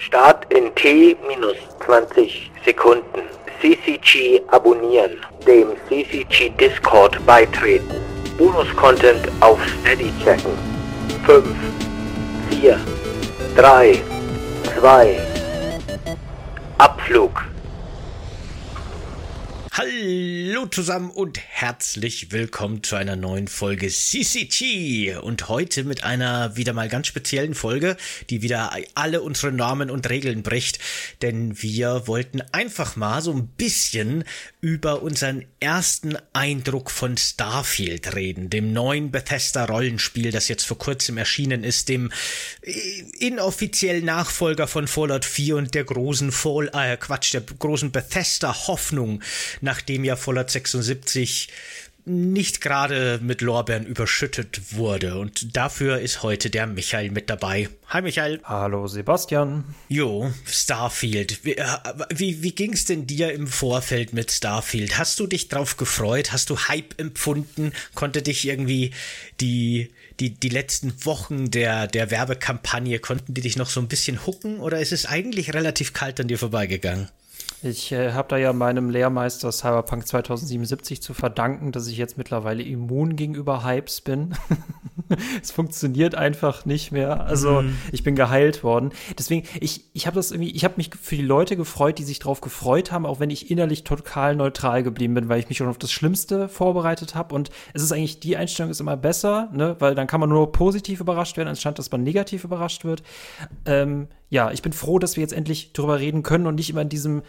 Start in T minus 20 Sekunden. CCG abonnieren. Dem CCG Discord beitreten. Bonus-Content auf Steady checken. 5, 4, 3, 2, Abflug. Hallo zusammen und herzlich willkommen zu einer neuen Folge CCG und heute mit einer wieder mal ganz speziellen Folge, die wieder alle unsere Normen und Regeln bricht, denn wir wollten einfach mal so ein bisschen über unseren ersten Eindruck von Starfield reden, dem neuen Bethesda Rollenspiel, das jetzt vor kurzem erschienen ist, dem äh, inoffiziellen Nachfolger von Fallout 4 und der großen Fall äh, Quatsch, der großen Bethesda Hoffnung nachdem ja Fallout 76 nicht gerade mit Lorbeeren überschüttet wurde. Und dafür ist heute der Michael mit dabei. Hi Michael. Hallo Sebastian. Jo, Starfield. Wie, äh, wie, wie ging es denn dir im Vorfeld mit Starfield? Hast du dich drauf gefreut? Hast du Hype empfunden? Konnte dich irgendwie die, die, die letzten Wochen der, der Werbekampagne, konnten die dich noch so ein bisschen hucken? Oder ist es eigentlich relativ kalt an dir vorbeigegangen? Ich äh, habe da ja meinem Lehrmeister Cyberpunk 2077 zu verdanken, dass ich jetzt mittlerweile immun gegenüber Hypes bin. es funktioniert einfach nicht mehr. Also mhm. ich bin geheilt worden. Deswegen, ich, ich habe das irgendwie, ich habe mich für die Leute gefreut, die sich darauf gefreut haben, auch wenn ich innerlich total neutral geblieben bin, weil ich mich schon auf das Schlimmste vorbereitet habe. Und es ist eigentlich, die Einstellung ist immer besser, ne? weil dann kann man nur positiv überrascht werden, anstatt dass man negativ überrascht wird. Ähm, ja, ich bin froh, dass wir jetzt endlich drüber reden können und nicht immer in diesem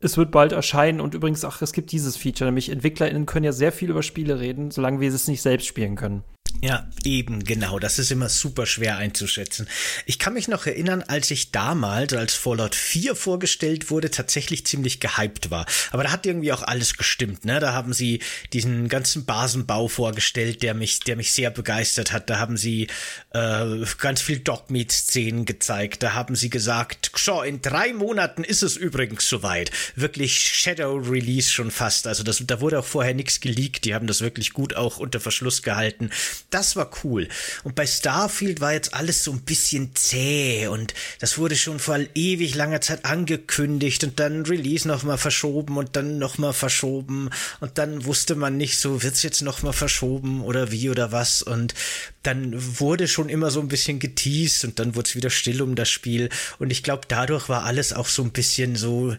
es wird bald erscheinen und übrigens, ach, es gibt dieses Feature, nämlich EntwicklerInnen können ja sehr viel über Spiele reden, solange wir es nicht selbst spielen können. Ja, eben, genau. Das ist immer super schwer einzuschätzen. Ich kann mich noch erinnern, als ich damals, als Fallout 4 vorgestellt wurde, tatsächlich ziemlich gehypt war. Aber da hat irgendwie auch alles gestimmt, ne? Da haben sie diesen ganzen Basenbau vorgestellt, der mich, der mich sehr begeistert hat. Da haben sie äh, ganz viel Dogmeat-Szenen gezeigt. Da haben sie gesagt, so, in drei Monaten ist es übrigens soweit. Wirklich Shadow Release schon fast. Also das, da wurde auch vorher nichts geleakt. Die haben das wirklich gut auch unter Verschluss gehalten das war cool. Und bei Starfield war jetzt alles so ein bisschen zäh und das wurde schon vor ewig langer Zeit angekündigt und dann Release nochmal verschoben und dann nochmal verschoben und dann wusste man nicht so, wird's jetzt nochmal verschoben oder wie oder was und dann wurde schon immer so ein bisschen geteased und dann wurde es wieder still um das Spiel und ich glaube, dadurch war alles auch so ein bisschen so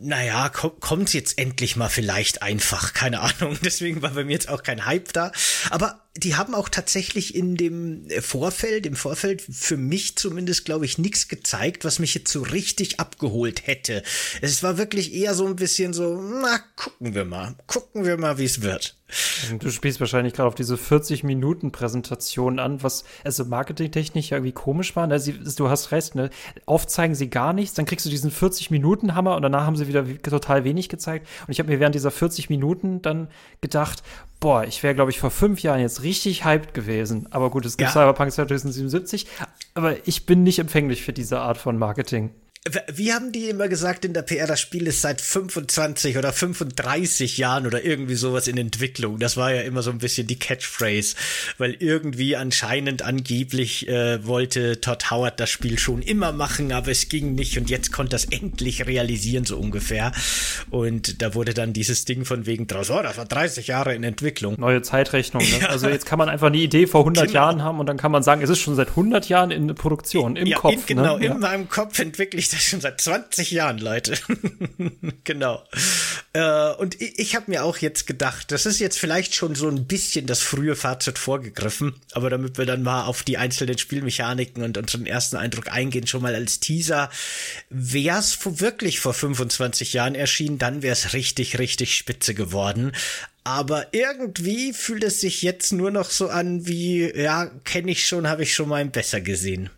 naja, kommt jetzt endlich mal vielleicht einfach, keine Ahnung. Deswegen war bei mir jetzt auch kein Hype da. Aber die haben auch tatsächlich in dem Vorfeld, im Vorfeld für mich zumindest, glaube ich, nichts gezeigt, was mich jetzt so richtig abgeholt hätte. Es war wirklich eher so ein bisschen so, na, gucken wir mal, gucken wir mal, wie es wird. Du spielst wahrscheinlich gerade auf diese 40-Minuten-Präsentation an, was also marketingtechnisch ja irgendwie komisch war. Ne? Sie, du hast recht, ne? Aufzeigen sie gar nichts, dann kriegst du diesen 40-Minuten-Hammer und danach haben sie wieder total wenig gezeigt. Und ich habe mir während dieser 40 Minuten dann gedacht, boah, ich wäre, glaube ich, vor fünf Jahren jetzt richtig hyped gewesen. Aber gut, es gibt ja. Cyberpunk 2077, aber ich bin nicht empfänglich für diese Art von Marketing. Wie haben die immer gesagt in der PR, das Spiel ist seit 25 oder 35 Jahren oder irgendwie sowas in Entwicklung. Das war ja immer so ein bisschen die Catchphrase, weil irgendwie anscheinend angeblich äh, wollte Todd Howard das Spiel schon immer machen, aber es ging nicht und jetzt konnte das endlich realisieren, so ungefähr. Und da wurde dann dieses Ding von wegen draus, oh, das war 30 Jahre in Entwicklung. Neue Zeitrechnung, ne? Ja. Also jetzt kann man einfach eine Idee vor 100 genau. Jahren haben und dann kann man sagen, es ist schon seit 100 Jahren in Produktion, im ja, Kopf. In, genau, ne? in ja. meinem Kopf entwickle ich das schon seit 20 Jahren, Leute. genau. Äh, und ich, ich habe mir auch jetzt gedacht, das ist jetzt vielleicht schon so ein bisschen das frühe Fazit vorgegriffen, aber damit wir dann mal auf die einzelnen Spielmechaniken und unseren ersten Eindruck eingehen, schon mal als Teaser, wär's wirklich vor 25 Jahren erschienen, dann wär's richtig, richtig spitze geworden. Aber irgendwie fühlt es sich jetzt nur noch so an wie, ja, kenne ich schon, habe ich schon mal besser gesehen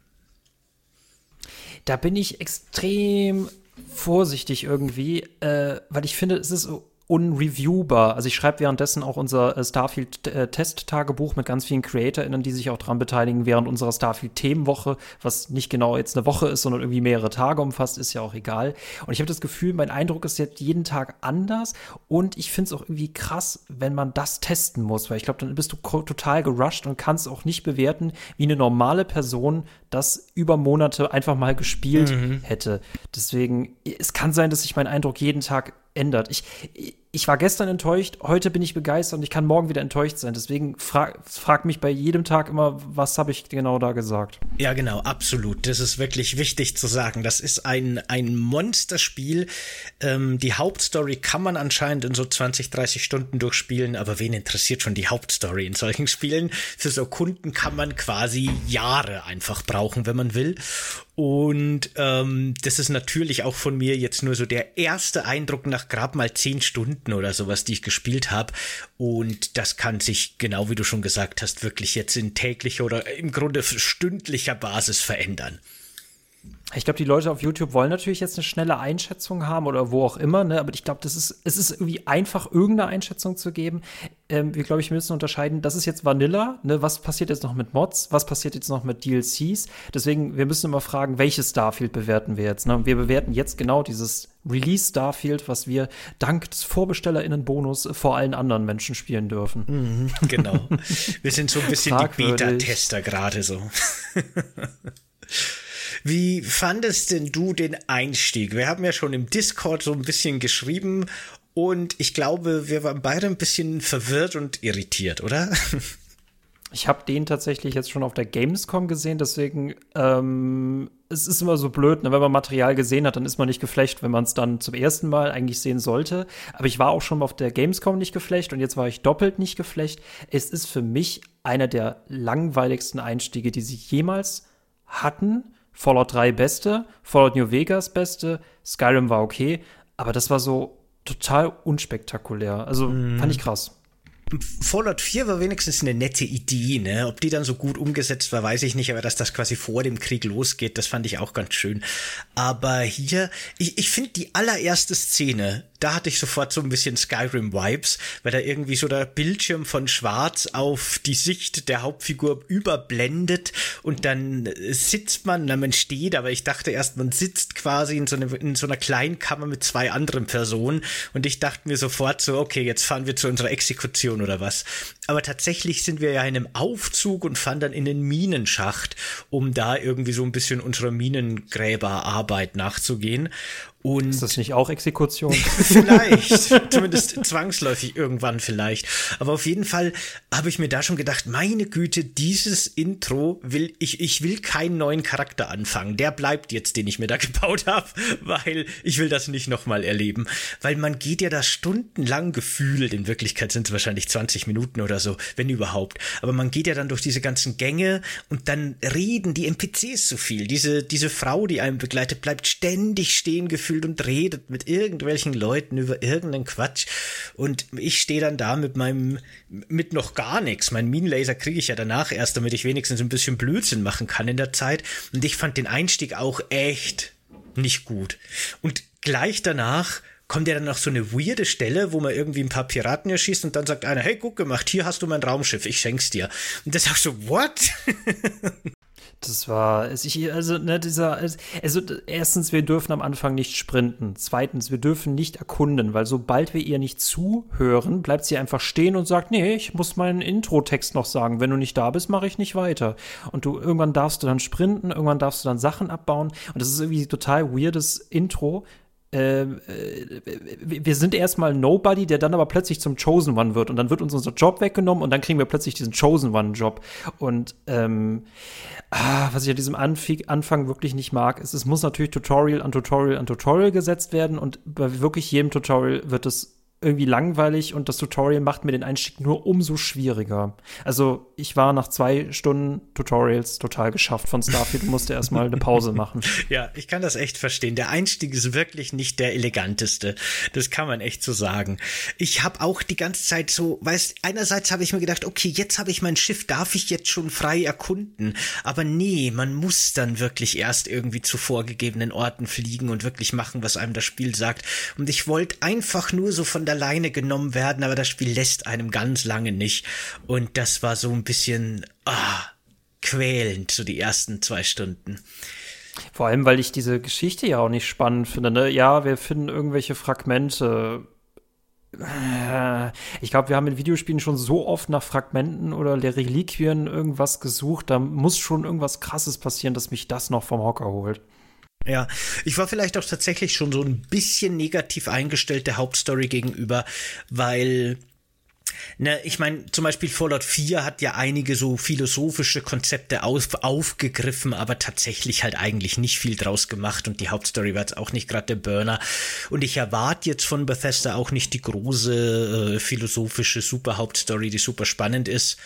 da bin ich extrem vorsichtig irgendwie, äh, weil ich finde, es ist unreviewbar. Also ich schreibe währenddessen auch unser äh, Starfield-Test-Tagebuch mit ganz vielen CreatorInnen, die sich auch daran beteiligen, während unserer Starfield-Themenwoche, was nicht genau jetzt eine Woche ist, sondern irgendwie mehrere Tage umfasst, ist ja auch egal. Und ich habe das Gefühl, mein Eindruck ist jetzt jeden Tag anders und ich finde es auch irgendwie krass, wenn man das testen muss, weil ich glaube, dann bist du total gerusht und kannst auch nicht bewerten, wie eine normale Person das über Monate einfach mal gespielt mhm. hätte. Deswegen, es kann sein, dass sich mein Eindruck jeden Tag ändert. Ich, ich war gestern enttäuscht, heute bin ich begeistert und ich kann morgen wieder enttäuscht sein. Deswegen frag, frag mich bei jedem Tag immer, was habe ich genau da gesagt. Ja, genau, absolut. Das ist wirklich wichtig zu sagen. Das ist ein, ein Monsterspiel. Ähm, die Hauptstory kann man anscheinend in so 20, 30 Stunden durchspielen, aber wen interessiert schon die Hauptstory in solchen Spielen? Für so Kunden kann man quasi Jahre einfach brauchen, wenn man will. Und ähm, das ist natürlich auch von mir jetzt nur so der erste Eindruck nach gerade mal zehn Stunden oder sowas, die ich gespielt habe. Und das kann sich, genau wie du schon gesagt hast, wirklich jetzt in täglicher oder im Grunde stündlicher Basis verändern. Ich glaube, die Leute auf YouTube wollen natürlich jetzt eine schnelle Einschätzung haben oder wo auch immer, ne? aber ich glaube, das ist, es ist irgendwie einfach, irgendeine Einschätzung zu geben. Ähm, wir, glaube ich, müssen unterscheiden, das ist jetzt Vanilla, ne? was passiert jetzt noch mit Mods, was passiert jetzt noch mit DLCs. Deswegen, wir müssen immer fragen, welches Starfield bewerten wir jetzt. Ne? Wir bewerten jetzt genau dieses Release Starfield, was wir dank des VorbestellerInnen-Bonus vor allen anderen Menschen spielen dürfen. Mhm, genau. wir sind so ein bisschen die Beta-Tester gerade so. Wie fandest denn du den Einstieg? Wir haben ja schon im Discord so ein bisschen geschrieben und ich glaube, wir waren beide ein bisschen verwirrt und irritiert, oder? Ich habe den tatsächlich jetzt schon auf der Gamescom gesehen, deswegen ähm, es ist immer so blöd, ne? wenn man Material gesehen hat, dann ist man nicht geflecht, wenn man es dann zum ersten Mal eigentlich sehen sollte. Aber ich war auch schon auf der Gamescom nicht geflecht und jetzt war ich doppelt nicht geflecht. Es ist für mich einer der langweiligsten Einstiege, die sie jemals hatten. Fallout 3 beste, Fallout New Vegas beste, Skyrim war okay, aber das war so total unspektakulär. Also mm. fand ich krass. Fallout 4 war wenigstens eine nette Idee, ne? Ob die dann so gut umgesetzt war, weiß ich nicht, aber dass das quasi vor dem Krieg losgeht, das fand ich auch ganz schön. Aber hier, ich, ich finde die allererste Szene, da hatte ich sofort so ein bisschen Skyrim-Vibes, weil da irgendwie so der Bildschirm von Schwarz auf die Sicht der Hauptfigur überblendet und dann sitzt man, na man steht, aber ich dachte erst, man sitzt quasi in so, eine, in so einer kleinen Kammer mit zwei anderen Personen und ich dachte mir sofort so, okay, jetzt fahren wir zu unserer Exekution oder was. Aber tatsächlich sind wir ja in einem Aufzug und fahren dann in den Minenschacht, um da irgendwie so ein bisschen unserer Minengräberarbeit nachzugehen. Und ist das nicht auch Exekution? vielleicht, zumindest zwangsläufig irgendwann vielleicht. Aber auf jeden Fall habe ich mir da schon gedacht, meine Güte, dieses Intro will ich, ich will keinen neuen Charakter anfangen. Der bleibt jetzt, den ich mir da gebaut habe, weil ich will das nicht nochmal erleben. Weil man geht ja da stundenlang gefühlt, in Wirklichkeit sind es wahrscheinlich 20 Minuten oder so, wenn überhaupt. Aber man geht ja dann durch diese ganzen Gänge und dann reden die NPCs so viel. Diese, diese Frau, die einen begleitet, bleibt ständig stehen gefühlt gefühlt und redet mit irgendwelchen Leuten über irgendeinen Quatsch. Und ich stehe dann da mit meinem, mit noch gar nichts. Mein Minenlaser kriege ich ja danach erst, damit ich wenigstens ein bisschen Blödsinn machen kann in der Zeit. Und ich fand den Einstieg auch echt nicht gut. Und gleich danach kommt ja dann noch so eine weirde Stelle, wo man irgendwie ein paar Piraten erschießt und dann sagt einer, hey, guck gemacht, hier hast du mein Raumschiff, ich schenk's dir. Und das auch so, what? Das war, also, ne, dieser, also, erstens, wir dürfen am Anfang nicht sprinten. Zweitens, wir dürfen nicht erkunden, weil sobald wir ihr nicht zuhören, bleibt sie einfach stehen und sagt, nee, ich muss meinen Intro-Text noch sagen. Wenn du nicht da bist, mache ich nicht weiter. Und du, irgendwann darfst du dann sprinten, irgendwann darfst du dann Sachen abbauen. Und das ist irgendwie total weirdes Intro, äh, wir sind erstmal Nobody, der dann aber plötzlich zum Chosen One wird. Und dann wird uns unser Job weggenommen und dann kriegen wir plötzlich diesen Chosen One Job. Und ähm, ah, was ich an diesem Anf Anfang wirklich nicht mag, ist, es muss natürlich Tutorial an Tutorial an Tutorial gesetzt werden. Und bei wirklich jedem Tutorial wird es irgendwie langweilig und das Tutorial macht mir den Einstieg nur umso schwieriger. Also ich war nach zwei Stunden Tutorials total geschafft von Starfield und musste erstmal eine Pause machen. Ja, ich kann das echt verstehen. Der Einstieg ist wirklich nicht der eleganteste. Das kann man echt so sagen. Ich habe auch die ganze Zeit so, weißt, einerseits habe ich mir gedacht, okay, jetzt habe ich mein Schiff, darf ich jetzt schon frei erkunden? Aber nee, man muss dann wirklich erst irgendwie zu vorgegebenen Orten fliegen und wirklich machen, was einem das Spiel sagt. Und ich wollte einfach nur so von der Leine genommen werden, aber das Spiel lässt einem ganz lange nicht. Und das war so ein bisschen ah, quälend, so die ersten zwei Stunden. Vor allem, weil ich diese Geschichte ja auch nicht spannend finde. Ne? Ja, wir finden irgendwelche Fragmente. Äh, ich glaube, wir haben in Videospielen schon so oft nach Fragmenten oder der Reliquien irgendwas gesucht. Da muss schon irgendwas Krasses passieren, dass mich das noch vom Hocker holt. Ja, ich war vielleicht auch tatsächlich schon so ein bisschen negativ eingestellt der Hauptstory gegenüber, weil Ne, ich meine, zum Beispiel Fallout 4 hat ja einige so philosophische Konzepte auf, aufgegriffen, aber tatsächlich halt eigentlich nicht viel draus gemacht und die Hauptstory war jetzt auch nicht gerade der Burner. Und ich erwarte jetzt von Bethesda auch nicht die große äh, philosophische Super-Hauptstory, die super spannend ist.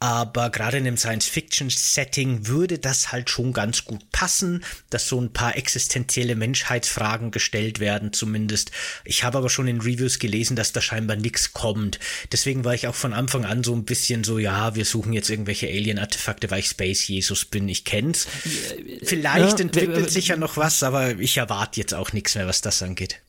Aber gerade in einem Science-Fiction-Setting würde das halt schon ganz gut passen, dass so ein paar existenzielle Menschheitsfragen gestellt werden, zumindest. Ich habe aber schon in Reviews gelesen, dass da scheinbar nichts kommt. Deswegen war ich auch von Anfang an so ein bisschen so, ja, wir suchen jetzt irgendwelche Alien-Artefakte, weil ich Space Jesus bin. Ich kenn's. Vielleicht ja, entwickelt sich ja noch was, aber ich erwarte jetzt auch nichts mehr, was das angeht.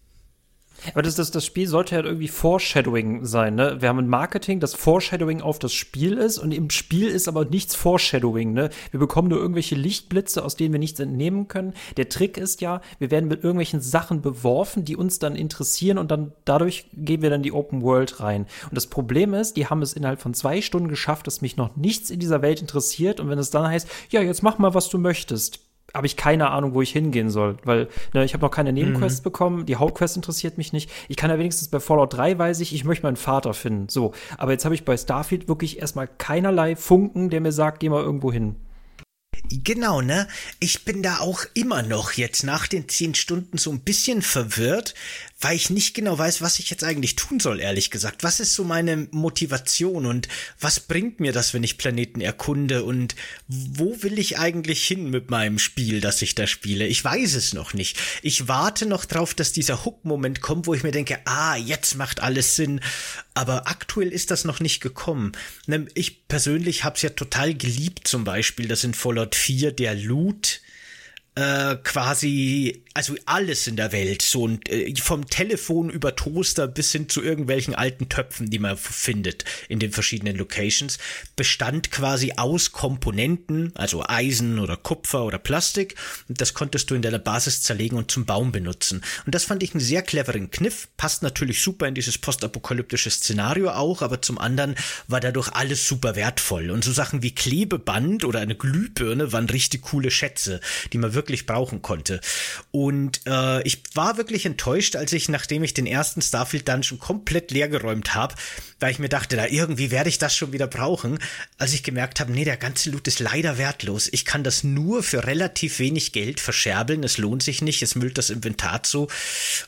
Aber das, das, das Spiel sollte ja halt irgendwie Foreshadowing sein, ne? Wir haben ein Marketing, das Foreshadowing auf das Spiel ist und im Spiel ist aber nichts Foreshadowing, ne? Wir bekommen nur irgendwelche Lichtblitze, aus denen wir nichts entnehmen können. Der Trick ist ja, wir werden mit irgendwelchen Sachen beworfen, die uns dann interessieren und dann dadurch gehen wir dann die Open World rein. Und das Problem ist, die haben es innerhalb von zwei Stunden geschafft, dass mich noch nichts in dieser Welt interessiert und wenn es dann heißt, ja, jetzt mach mal, was du möchtest habe ich keine Ahnung, wo ich hingehen soll, weil ne, ich habe noch keine Nebenquests mhm. bekommen, die Hauptquest interessiert mich nicht. Ich kann ja wenigstens bei Fallout 3 weiß ich, ich möchte meinen Vater finden. So, aber jetzt habe ich bei Starfield wirklich erstmal keinerlei Funken, der mir sagt, geh mal irgendwo hin. Genau, ne? Ich bin da auch immer noch jetzt nach den zehn Stunden so ein bisschen verwirrt, weil ich nicht genau weiß, was ich jetzt eigentlich tun soll, ehrlich gesagt. Was ist so meine Motivation und was bringt mir das, wenn ich Planeten erkunde und wo will ich eigentlich hin mit meinem Spiel, das ich da spiele? Ich weiß es noch nicht. Ich warte noch drauf, dass dieser Hook-Moment kommt, wo ich mir denke, ah, jetzt macht alles Sinn. Aber aktuell ist das noch nicht gekommen. Ne, ich persönlich habe es ja total geliebt, zum Beispiel, dass in Fallout 4 der Loot äh, quasi, also alles in der Welt, so äh, vom Telefon über Toaster bis hin zu irgendwelchen alten Töpfen, die man findet in den verschiedenen Locations, bestand quasi aus Komponenten, also Eisen oder Kupfer oder Plastik. Und das konntest du in deiner Basis zerlegen und zum Baum benutzen. Und das fand ich einen sehr cleveren Kniff, passt natürlich super in dieses postapokalyptische Szenario auch, aber zum anderen war dadurch alles super wertvoll. Und so Sachen wie Klebeband oder eine Glühbirne waren richtig coole Schätze, die man wirklich wirklich brauchen konnte. Und äh, ich war wirklich enttäuscht, als ich, nachdem ich den ersten Starfield Dungeon komplett leergeräumt habe, weil ich mir dachte, da irgendwie werde ich das schon wieder brauchen, als ich gemerkt habe, nee, der ganze Loot ist leider wertlos. Ich kann das nur für relativ wenig Geld verscherbeln. Es lohnt sich nicht, es müllt das Inventar zu.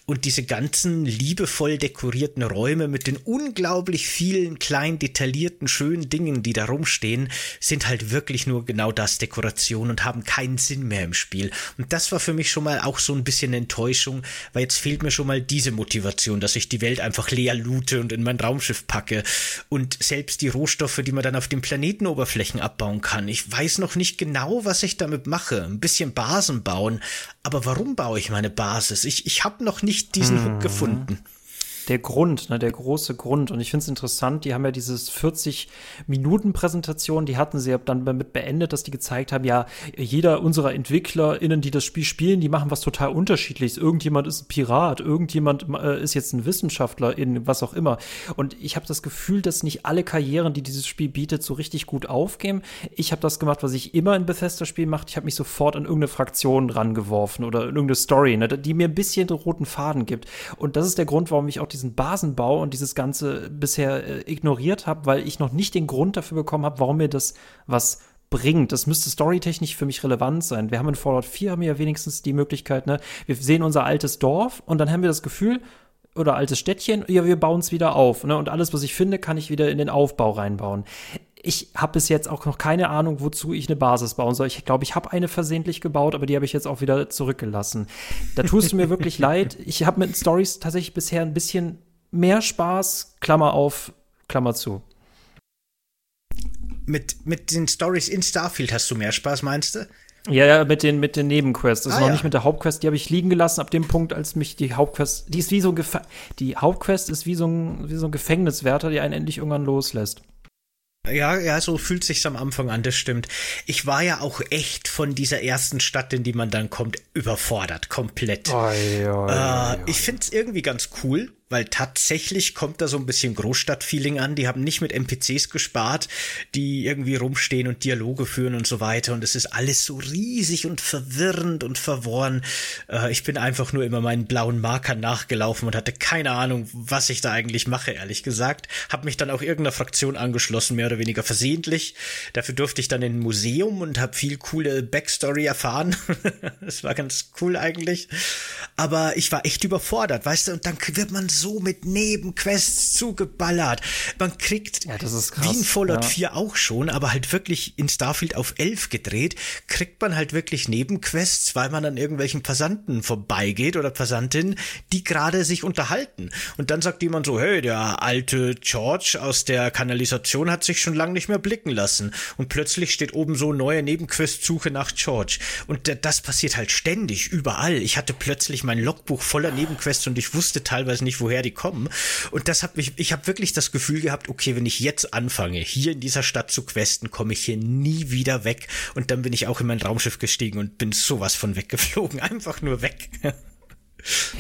Und diese ganzen liebevoll dekorierten Räume mit den unglaublich vielen kleinen, detaillierten, schönen Dingen, die da rumstehen, sind halt wirklich nur genau das Dekoration und haben keinen Sinn mehr im Spiel. Spiel. Und das war für mich schon mal auch so ein bisschen Enttäuschung, weil jetzt fehlt mir schon mal diese Motivation, dass ich die Welt einfach leer loote und in mein Raumschiff packe. Und selbst die Rohstoffe, die man dann auf den Planetenoberflächen abbauen kann. Ich weiß noch nicht genau, was ich damit mache. Ein bisschen Basen bauen. Aber warum baue ich meine Basis? Ich, ich habe noch nicht diesen hm. Hook gefunden der Grund, ne, der große Grund. Und ich finde es interessant, die haben ja dieses 40-Minuten-Präsentation, die hatten sie dann damit beendet, dass die gezeigt haben, ja, jeder unserer EntwicklerInnen, die das Spiel spielen, die machen was total unterschiedliches. Irgendjemand ist ein Pirat, irgendjemand äh, ist jetzt ein Wissenschaftler in was auch immer. Und ich habe das Gefühl, dass nicht alle Karrieren, die dieses Spiel bietet, so richtig gut aufgehen. Ich habe das gemacht, was ich immer in Bethesda-Spielen mache. Ich habe mich sofort an irgendeine Fraktion rangeworfen oder irgendeine Story, ne, die mir ein bisschen den roten Faden gibt. Und das ist der Grund, warum ich auch die diesen Basenbau und dieses Ganze bisher äh, ignoriert habe, weil ich noch nicht den Grund dafür bekommen habe, warum mir das was bringt. Das müsste storytechnisch für mich relevant sein. Wir haben in Fallout 4 haben wir ja wenigstens die Möglichkeit, ne, wir sehen unser altes Dorf und dann haben wir das Gefühl, oder altes Städtchen, ja, wir bauen es wieder auf. Ne? Und alles, was ich finde, kann ich wieder in den Aufbau reinbauen ich habe bis jetzt auch noch keine Ahnung, wozu ich eine Basis bauen soll. Ich glaube, ich habe eine versehentlich gebaut, aber die habe ich jetzt auch wieder zurückgelassen. Da tust du mir wirklich leid. Ich habe mit Stories tatsächlich bisher ein bisschen mehr Spaß, Klammer auf, Klammer zu. Mit, mit den Stories in Starfield hast du mehr Spaß, meinst du? Ja, ja, mit den, mit den Nebenquests. Das Ah, noch ja. nicht mit der Hauptquest. Die habe ich liegen gelassen ab dem Punkt, als mich die Hauptquest, die ist wie so ein Gefa die Hauptquest ist wie so ein, wie so ein Gefängniswärter, der einen endlich irgendwann loslässt. Ja, ja, so fühlt sich's am Anfang an, das stimmt. Ich war ja auch echt von dieser ersten Stadt, in die man dann kommt, überfordert, komplett. Äh, ich find's irgendwie ganz cool, weil tatsächlich kommt da so ein bisschen Großstadtfeeling an. Die haben nicht mit NPCs gespart, die irgendwie rumstehen und Dialoge führen und so weiter. Und es ist alles so riesig und verwirrend und verworren. Äh, ich bin einfach nur immer meinen blauen Markern nachgelaufen und hatte keine Ahnung, was ich da eigentlich mache, ehrlich gesagt. Hab mich dann auch irgendeiner Fraktion angeschlossen, mehr oder weniger versehentlich. Dafür durfte ich dann in ein Museum und habe viel coole Backstory erfahren. das war ganz cool eigentlich. Aber ich war echt überfordert, weißt du, und dann wird man so mit Nebenquests zugeballert. Man kriegt, Ja, das ist krass, wie in Fallout ja. 4 auch schon, aber halt wirklich in Starfield auf 11 gedreht, kriegt man halt wirklich Nebenquests, weil man an irgendwelchen Passanten vorbeigeht oder Passantinnen, die gerade sich unterhalten. Und dann sagt jemand so, hey, der alte George aus der Kanalisation hat sich schon lange nicht mehr blicken lassen. Und plötzlich steht oben so neue Nebenquest-Suche nach George. Und das passiert halt ständig, überall. Ich hatte plötzlich mein Logbuch voller Nebenquests und ich wusste teilweise nicht, woher die kommen. Und das hat mich, ich habe wirklich das Gefühl gehabt, okay, wenn ich jetzt anfange, hier in dieser Stadt zu questen, komme ich hier nie wieder weg. Und dann bin ich auch in mein Raumschiff gestiegen und bin sowas von weggeflogen. Einfach nur weg.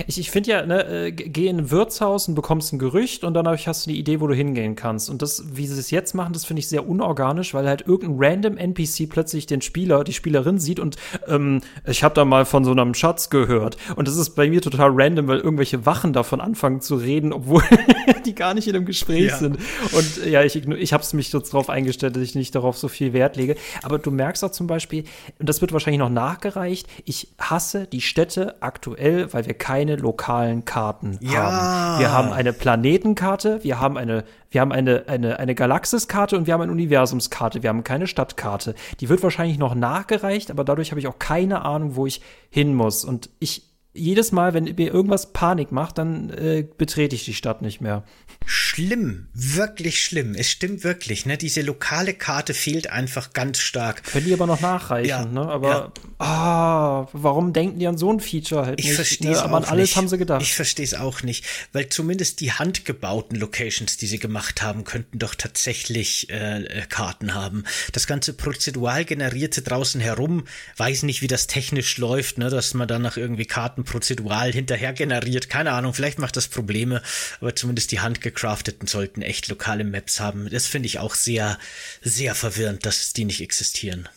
Ich, ich finde ja, ne, äh, geh in ein Wirtshaus und bekommst ein Gerücht und ich- hast du die Idee, wo du hingehen kannst. Und das, wie sie es jetzt machen, das finde ich sehr unorganisch, weil halt irgendein random NPC plötzlich den Spieler, die Spielerin sieht und ähm, ich habe da mal von so einem Schatz gehört. Und das ist bei mir total random, weil irgendwelche Wachen davon anfangen zu reden, obwohl die gar nicht in einem Gespräch Ja. sind. Und ja, ich, ich habe es mich jetzt darauf eingestellt, dass ich nicht darauf so viel Wert lege. Aber du merkst auch zum Beispiel, und das wird wahrscheinlich noch nachgereicht, ich hasse die Städte aktuell, weil wir keine lokalen Karten Ja. haben. Wir haben eine Planetenkarte, wir haben eine, wir haben eine, eine, eine Galaxiskarte und wir haben eine Universumskarte. Wir haben keine Stadtkarte. Die wird wahrscheinlich noch nachgereicht, aber dadurch habe ich auch keine Ahnung, wo ich hin muss. Und ich jedes Mal, wenn mir irgendwas Panik macht, dann äh, betrete ich die Stadt nicht mehr. Schlimm, wirklich schlimm. Es stimmt wirklich, ne? Diese lokale Karte fehlt einfach ganz stark. Können die aber noch nachreichen, Ja, ne? Aber ah, warum denken die an so ein Feature halt Ich nicht? verstehe es ne? Aber an auch alles nicht. haben sie gedacht. Ich verstehe es auch nicht, weil zumindest die handgebauten Locations, die sie gemacht haben, könnten doch tatsächlich äh, äh, Karten haben. Das ganze prozedural generierte draußen herum, weiß nicht, wie das technisch läuft, ne, dass man dann nach irgendwie Karten prozedural hinterher generiert. Keine Ahnung, vielleicht macht das Probleme, aber zumindest die handgecrafteten sollten echt lokale Maps haben. Das finde ich auch sehr, sehr verwirrend, dass die nicht existieren.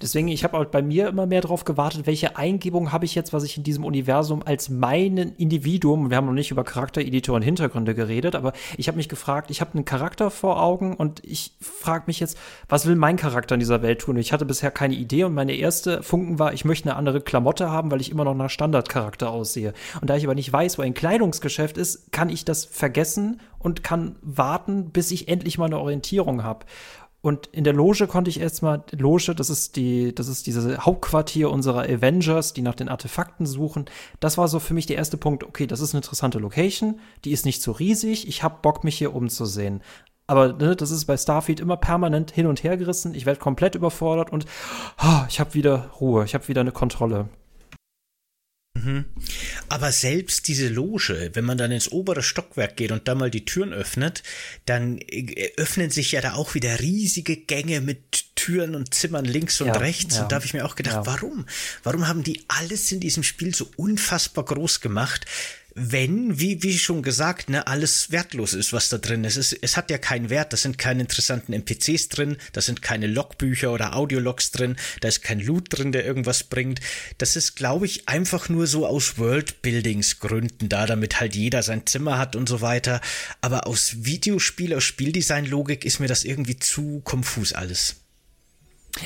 Deswegen, ich habe halt bei mir immer mehr drauf gewartet, welche Eingebung habe ich jetzt, was ich in diesem Universum als meinen Individuum, wir haben noch nicht über Charaktereditor und Hintergründe geredet, aber ich habe mich gefragt, ich habe einen Charakter vor Augen und ich frage mich jetzt, was will mein Charakter in dieser Welt tun? Ich hatte bisher keine Idee und meine erste Funken war, ich möchte eine andere Klamotte haben, weil ich immer noch nach Standardcharakter aussehe. Und da ich aber nicht weiß, wo ein Kleidungsgeschäft ist, kann ich das vergessen und kann warten, bis ich endlich mal eine Orientierung habe. Und in der Loge konnte ich erstmal, Loge, das ist die, das ist dieses Hauptquartier unserer Avengers, die nach den Artefakten suchen. Das war so für mich der erste Punkt. Okay, das ist eine interessante Location, die ist nicht so riesig, ich hab Bock, mich hier umzusehen. Aber ne, das ist bei Starfield immer permanent hin und her gerissen. Ich werde komplett überfordert und ah, ich habe wieder Ruhe, ich habe wieder eine Kontrolle. Aber selbst diese Loge, wenn man dann ins obere Stockwerk geht und da mal die Türen öffnet, dann äh, öffnen sich ja da auch wieder riesige Gänge mit Türen und Zimmern links und Ja, rechts. ja. Und da habe ich mir auch gedacht, Ja. warum? Warum haben die alles in diesem Spiel so unfassbar groß gemacht? Wenn, wie, wie schon gesagt, ne, alles wertlos ist, was da drin ist. Es, es hat ja keinen Wert, da sind keine interessanten NPCs drin, da sind keine Logbücher oder Audiologs drin, da ist kein Loot drin, der irgendwas bringt. Das ist, glaube ich, einfach nur so aus Worldbuildingsgründen da, damit halt jeder sein Zimmer hat und so weiter. Aber aus Videospiel, aus Spieldesign-Logik ist mir das irgendwie zu konfus alles.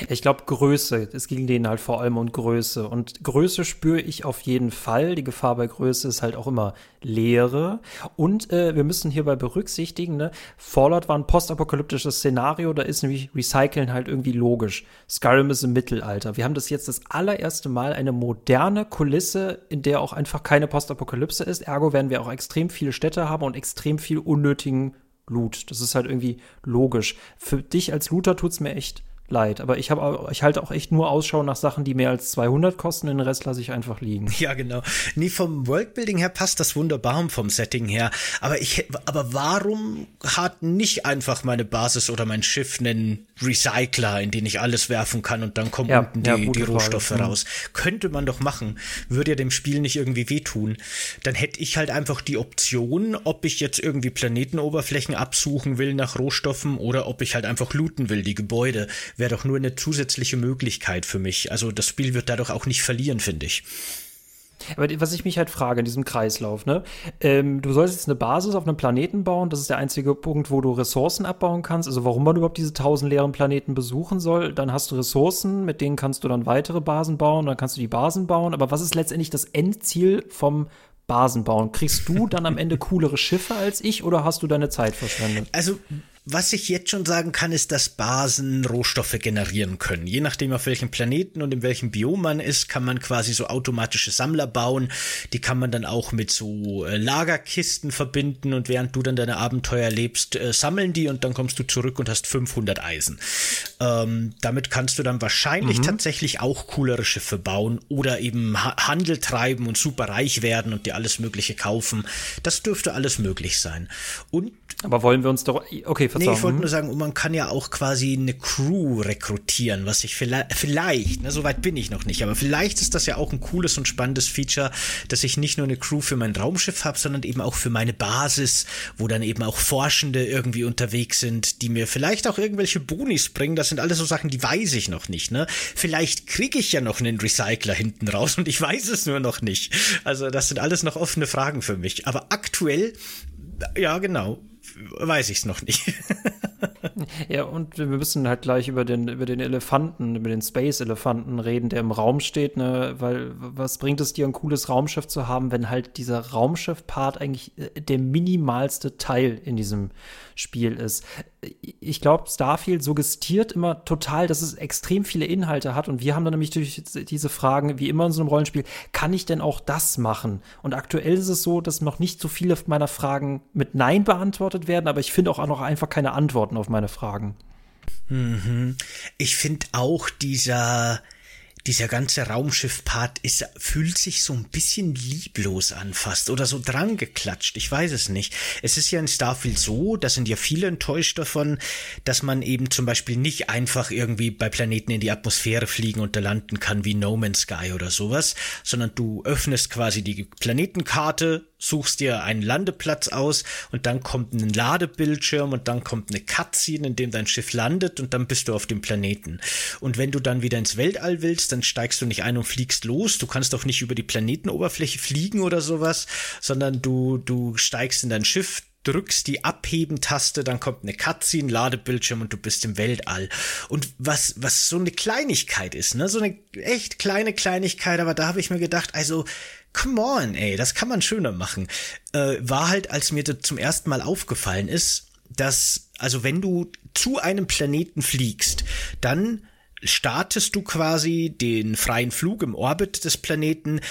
Ich glaube Größe, es ging denen halt vor allem um Größe. Und Größe spüre ich auf jeden Fall. Die Gefahr bei Größe ist halt auch immer Leere. Und äh, wir müssen hierbei berücksichtigen, ne, Fallout war ein postapokalyptisches Szenario, da ist nämlich Recyceln halt irgendwie logisch. Skyrim ist im Mittelalter. Wir haben das jetzt das allererste Mal eine moderne Kulisse, in der auch einfach keine Postapokalypse ist. Ergo werden wir auch extrem viele Städte haben und extrem viel unnötigen Loot. Das ist halt irgendwie logisch. Für dich als Looter tut's mir echt leid. Aber ich habe ich halte auch echt nur Ausschau nach Sachen, die mehr als 200 kosten. Den Rest lasse ich einfach liegen. Ja, genau. Nee, vom Worldbuilding her passt das wunderbar und vom Setting her. Aber ich, aber warum hat nicht einfach meine Basis oder mein Schiff einen Recycler, in den ich alles werfen kann und dann kommen Ja, unten die, ja, die Rohstoffe Frage. Mhm. raus? Könnte man doch machen. Würde ja dem Spiel nicht irgendwie wehtun. Dann hätte ich halt einfach die Option, ob ich jetzt irgendwie Planetenoberflächen absuchen will nach Rohstoffen oder ob ich halt einfach looten will, die Gebäude. Wäre doch nur eine zusätzliche Möglichkeit für mich. Also das Spiel wird dadurch auch nicht verlieren, finde ich. Aber was ich mich halt frage in diesem Kreislauf, ne? Ähm, du sollst jetzt eine Basis auf einem Planeten bauen. Das ist der einzige Punkt, wo du Ressourcen abbauen kannst. Also warum man überhaupt diese tausend leeren Planeten besuchen soll. Dann hast du Ressourcen, mit denen kannst du dann weitere Basen bauen. Dann kannst du die Basen bauen. Aber was ist letztendlich das Endziel vom Basenbauen? Kriegst du dann am Ende coolere Schiffe als ich oder hast du deine Zeit verschwendet? Also, was ich jetzt schon sagen kann, ist, dass Basen Rohstoffe generieren können. Je nachdem, auf welchem Planeten und in welchem Biom man ist, kann man quasi so automatische Sammler bauen. Die kann man dann auch mit so äh, Lagerkisten verbinden und während du dann deine Abenteuer lebst, äh, sammeln die und dann kommst du zurück und hast 500 Eisen. Ähm, damit kannst du dann wahrscheinlich tatsächlich auch coolere Schiffe bauen oder eben ha Handel treiben und super reich werden und dir alles Mögliche kaufen. Das dürfte alles möglich sein. Und Aber wollen wir uns doch. Okay, Nee, ich wollte nur sagen, und man kann ja auch quasi eine Crew rekrutieren, was ich vielleicht, vielleicht, ne, so weit bin ich noch nicht, aber vielleicht ist das ja auch ein cooles und spannendes Feature, dass ich nicht nur eine Crew für mein Raumschiff habe, sondern eben auch für meine Basis, wo dann eben auch Forschende irgendwie unterwegs sind, die mir vielleicht auch irgendwelche Bonis bringen. Das sind alles so Sachen, die weiß ich noch nicht, ne? Vielleicht kriege ich ja noch einen Recycler hinten raus und ich weiß es nur noch nicht. Also, das sind alles noch offene Fragen für mich. Aber aktuell, ja, genau, weiß ich es noch nicht. Ja, und wir müssen halt gleich über den, über den Elefanten, über den Space-Elefanten reden, der im Raum steht, ne? Weil was bringt es dir, ein cooles Raumschiff zu haben, wenn halt dieser Raumschiff-Part eigentlich äh, der minimalste Teil in diesem Spiel ist? Ich glaube, Starfield suggestiert immer total, dass es extrem viele Inhalte hat und wir haben dann nämlich durch diese Fragen, wie immer in so einem Rollenspiel, kann ich denn auch das machen? Und aktuell ist es so, dass noch nicht so viele meiner Fragen mit Nein beantwortet werden, aber ich finde auch noch einfach keine Antworten auf meine Fragen. Ich finde auch dieser dieser ganze Raumschiff-Part ist, fühlt sich so ein bisschen lieblos an fast oder so dran geklatscht. Ich weiß es nicht. Es ist ja in Starfield so, da sind ja viele enttäuscht davon, dass man eben zum Beispiel nicht einfach irgendwie bei Planeten in die Atmosphäre fliegen und da landen kann wie No Man's Sky oder sowas, sondern du öffnest quasi die Planetenkarte, suchst dir einen Landeplatz aus und dann kommt ein Ladebildschirm und dann kommt eine Cutscene, in dem dein Schiff landet und dann bist du auf dem Planeten. Und wenn du dann wieder ins Weltall willst, dann steigst du nicht ein und fliegst los. Du kannst auch nicht über die Planetenoberfläche fliegen oder sowas, sondern du, du steigst in dein Schiff, drückst die Abheben-Taste, dann kommt eine Cutscene, Ladebildschirm und du bist im Weltall. Und was, was so eine Kleinigkeit ist, ne, so eine echt kleine Kleinigkeit, aber da habe ich mir gedacht, also, come on, ey, das kann man schöner machen. Äh, war halt, als mir das zum ersten Mal aufgefallen ist, dass, also wenn du zu einem Planeten fliegst, dann startest du quasi den freien Flug im Orbit des Planeten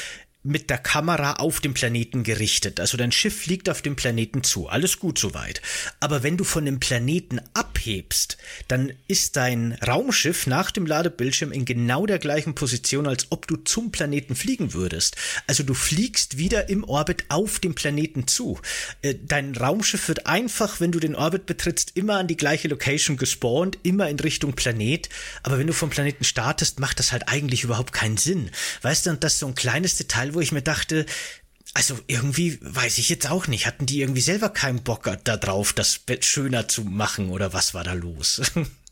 mit der Kamera auf dem Planeten gerichtet. Also dein Schiff fliegt auf dem Planeten zu. Alles gut soweit. Aber wenn du von dem Planeten abhebst, dann ist dein Raumschiff nach dem Ladebildschirm in genau der gleichen Position, als ob du zum Planeten fliegen würdest. Also du fliegst wieder im Orbit auf dem Planeten zu. Äh, Dein Raumschiff wird einfach, wenn du den Orbit betrittst, immer an die gleiche Location gespawnt, immer in Richtung Planet. Aber wenn du vom Planeten startest, macht das halt eigentlich überhaupt keinen Sinn. Weißt du, und das ist so ein kleines Detail, wo ich mir dachte, also irgendwie weiß ich jetzt auch nicht. Hatten die irgendwie selber keinen Bock darauf, das Bett schöner zu machen oder was war da los?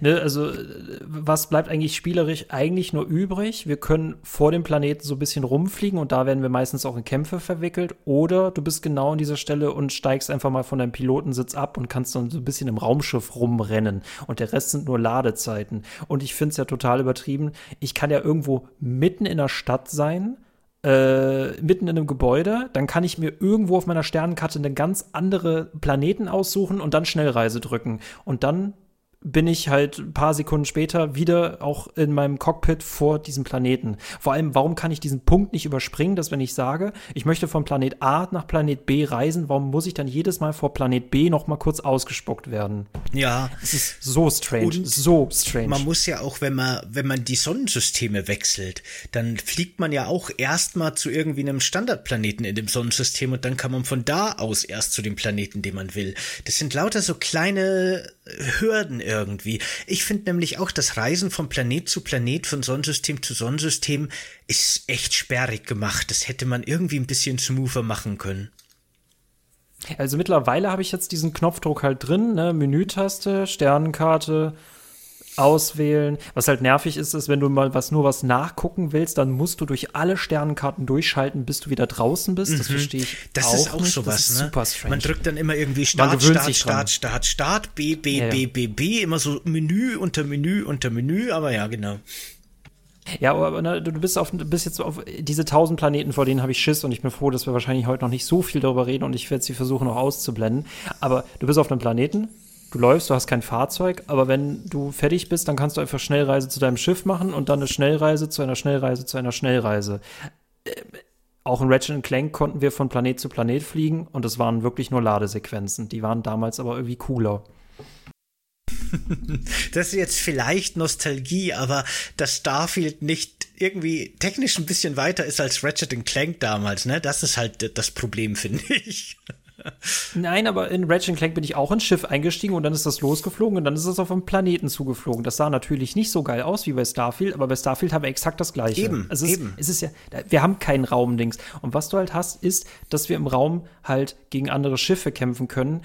Ne, also, äh, was bleibt eigentlich spielerisch eigentlich nur übrig? Wir können vor dem Planeten so ein bisschen rumfliegen und da werden wir meistens auch in Kämpfe verwickelt. Oder du bist genau an dieser Stelle und steigst einfach mal von deinem Pilotensitz ab und kannst dann so ein bisschen im Raumschiff rumrennen. Und der Rest sind nur Ladezeiten. Und ich finde es ja total übertrieben. Ich kann ja irgendwo mitten in der Stadt sein. Äh, mitten in einem Gebäude, dann kann ich mir irgendwo auf meiner Sternenkarte eine ganz andere Planeten aussuchen und dann Schnellreise drücken. Und dann bin ich halt ein paar Sekunden später wieder auch in meinem Cockpit vor diesem Planeten. Vor allem, warum kann ich diesen Punkt nicht überspringen, dass wenn ich sage, ich möchte von Planet A nach Planet B reisen, warum muss ich dann jedes Mal vor Planet B noch mal kurz ausgespuckt werden? Ja. Es ist so strange, und so strange. Man muss ja auch, wenn man, wenn man die Sonnensysteme wechselt, dann fliegt man ja auch erstmal zu irgendwie einem Standardplaneten in dem Sonnensystem und dann kann man von da aus erst zu dem Planeten, den man will. Das sind lauter so kleine Hürden irgendwie. Ich finde nämlich auch, das Reisen von Planet zu Planet, von Sonnensystem zu Sonnensystem ist echt sperrig gemacht. Das hätte man irgendwie ein bisschen smoother machen können. Also mittlerweile habe ich jetzt diesen Knopfdruck halt drin, ne? Menütaste, Sternenkarte, auswählen. Was halt nervig ist, ist, wenn du mal was nur was nachgucken willst, dann musst du durch alle Sternenkarten durchschalten, bis du wieder draußen bist. Das mhm. verstehe ich. Das auch ist auch nicht. sowas, das ist ne? Super strange. Man drückt dann immer irgendwie Start, Start, Start, Start, Start, B, B, ja, B, B, B, immer so Menü unter Menü unter Menü, aber ja, genau. Ja, aber ne, du bist, auf, bist jetzt auf diese tausend Planeten, vor denen habe ich Schiss und ich bin froh, dass wir wahrscheinlich heute noch nicht so viel darüber reden und ich werde sie versuchen noch auszublenden. Aber du bist auf einem Planeten, du läufst, du hast kein Fahrzeug, aber wenn du fertig bist, dann kannst du einfach Schnellreise zu deinem Schiff machen und dann eine Schnellreise zu einer Schnellreise zu einer Schnellreise. Äh, auch in Ratchet Clank konnten wir von Planet zu Planet fliegen und es waren wirklich nur Ladesequenzen. Die waren damals aber irgendwie cooler. Das ist jetzt vielleicht Nostalgie, aber dass Starfield nicht irgendwie technisch ein bisschen weiter ist als Ratchet Clank damals, ne? Das ist halt das Problem, finde ich. Nein, aber in Ratchet Clank bin ich auch ins Schiff eingestiegen und dann ist das losgeflogen und dann ist es auf einen Planeten zugeflogen. Das sah natürlich nicht so geil aus wie bei Starfield, aber bei Starfield haben wir exakt das gleiche. Eben, also es eben. Ist, es ist ja, wir haben keinen Raumdings. Und was du halt hast, ist, dass wir im Raum halt gegen andere Schiffe kämpfen können.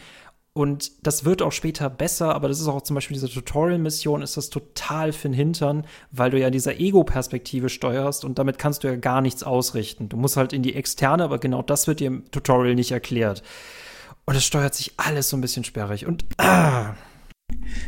Und das wird auch später besser, aber das ist auch zum Beispiel diese Tutorial-Mission, ist das total für den Hintern, weil du ja in dieser Ego-Perspektive steuerst und damit kannst du ja gar nichts ausrichten. Du musst halt in die externe, aber genau das wird dir im Tutorial nicht erklärt. Und es steuert sich alles so ein bisschen sperrig. Und ah,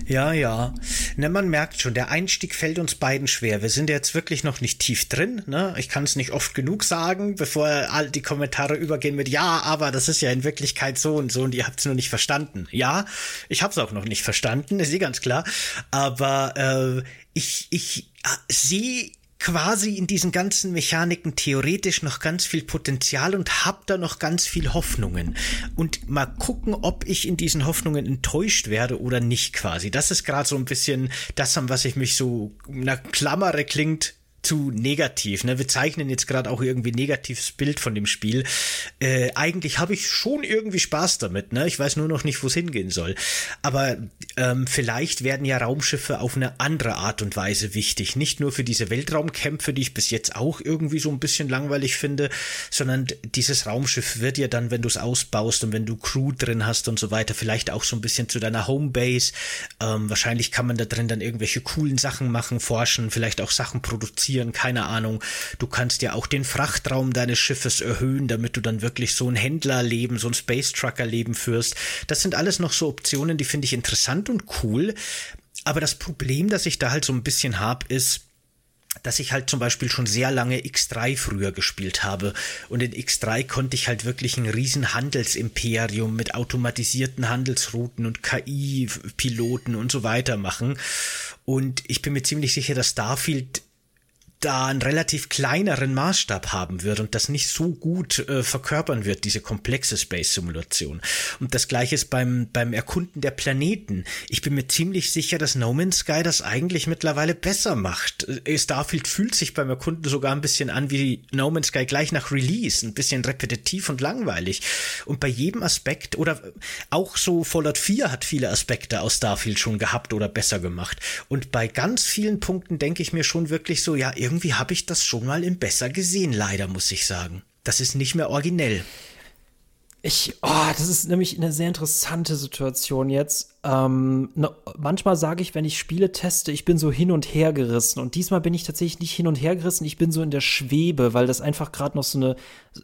ja, ja. Ne, man merkt schon, der Einstieg fällt uns beiden schwer. Wir sind jetzt wirklich noch nicht tief drin. Ne? Ich kann es nicht oft genug sagen, bevor all die Kommentare übergehen mit Ja, aber das ist ja in Wirklichkeit so und so und ihr habt es nur nicht verstanden. Ja, ich habe es auch noch nicht verstanden, ist eh ganz klar. Aber äh, ich, ich äh, sehe quasi in diesen ganzen Mechaniken theoretisch noch ganz viel Potenzial und hab da noch ganz viel Hoffnungen. Und mal gucken, ob ich in diesen Hoffnungen enttäuscht werde oder nicht quasi. Das ist gerade so ein bisschen das, an was ich mich so, na, Klammere klingt, zu negativ. Ne? Wir zeichnen jetzt gerade auch irgendwie negatives Bild von dem Spiel. Äh, eigentlich habe ich schon irgendwie Spaß damit. Ne? Ich weiß nur noch nicht, wo es hingehen soll. Aber ähm, vielleicht werden ja Raumschiffe auf eine andere Art und Weise wichtig. Nicht nur für diese Weltraumkämpfe, die ich bis jetzt auch irgendwie so ein bisschen langweilig finde, sondern dieses Raumschiff wird ja dann, wenn du es ausbaust und wenn du Crew drin hast und so weiter, vielleicht auch so ein bisschen zu deiner Homebase. Ähm, wahrscheinlich kann man da drin dann irgendwelche coolen Sachen machen, forschen, vielleicht auch Sachen produzieren produzieren, keine Ahnung. Du kannst ja auch den Frachtraum deines Schiffes erhöhen, damit du dann wirklich so ein Händlerleben, so ein Space Trucker Leben führst. Das sind alles noch so Optionen, die finde ich interessant und cool. Aber das Problem, das ich da halt so ein bisschen habe, ist, dass ich halt zum Beispiel schon sehr lange X3 früher gespielt habe. Und in X3 konnte ich halt wirklich ein riesen Handelsimperium mit automatisierten Handelsrouten und KI-Piloten und so weiter machen. Und ich bin mir ziemlich sicher, dass Starfield da einen relativ kleineren Maßstab haben wird und das nicht so gut äh, verkörpern wird, diese komplexe Space-Simulation. Und das gleiche ist beim, beim Erkunden der Planeten. Ich bin mir ziemlich sicher, dass No Man's Sky das eigentlich mittlerweile besser macht. Äh, Starfield fühlt sich beim Erkunden sogar ein bisschen an wie No Man's Sky gleich nach Release, ein bisschen repetitiv und langweilig. Und bei jedem Aspekt, oder auch so Fallout 4 hat viele Aspekte aus Starfield schon gehabt oder besser gemacht. Und bei ganz vielen Punkten denke ich mir schon wirklich so, ja, irgendwie habe ich das schon mal im Besser gesehen, leider, muss ich sagen. Das ist nicht mehr originell. Ich, oh, das ist nämlich eine sehr interessante Situation jetzt. Ähm, ne, manchmal sage ich, wenn ich Spiele teste, ich bin so hin und her gerissen. Und diesmal bin ich tatsächlich nicht hin und her gerissen, ich bin so in der Schwebe, weil das einfach gerade noch so eine,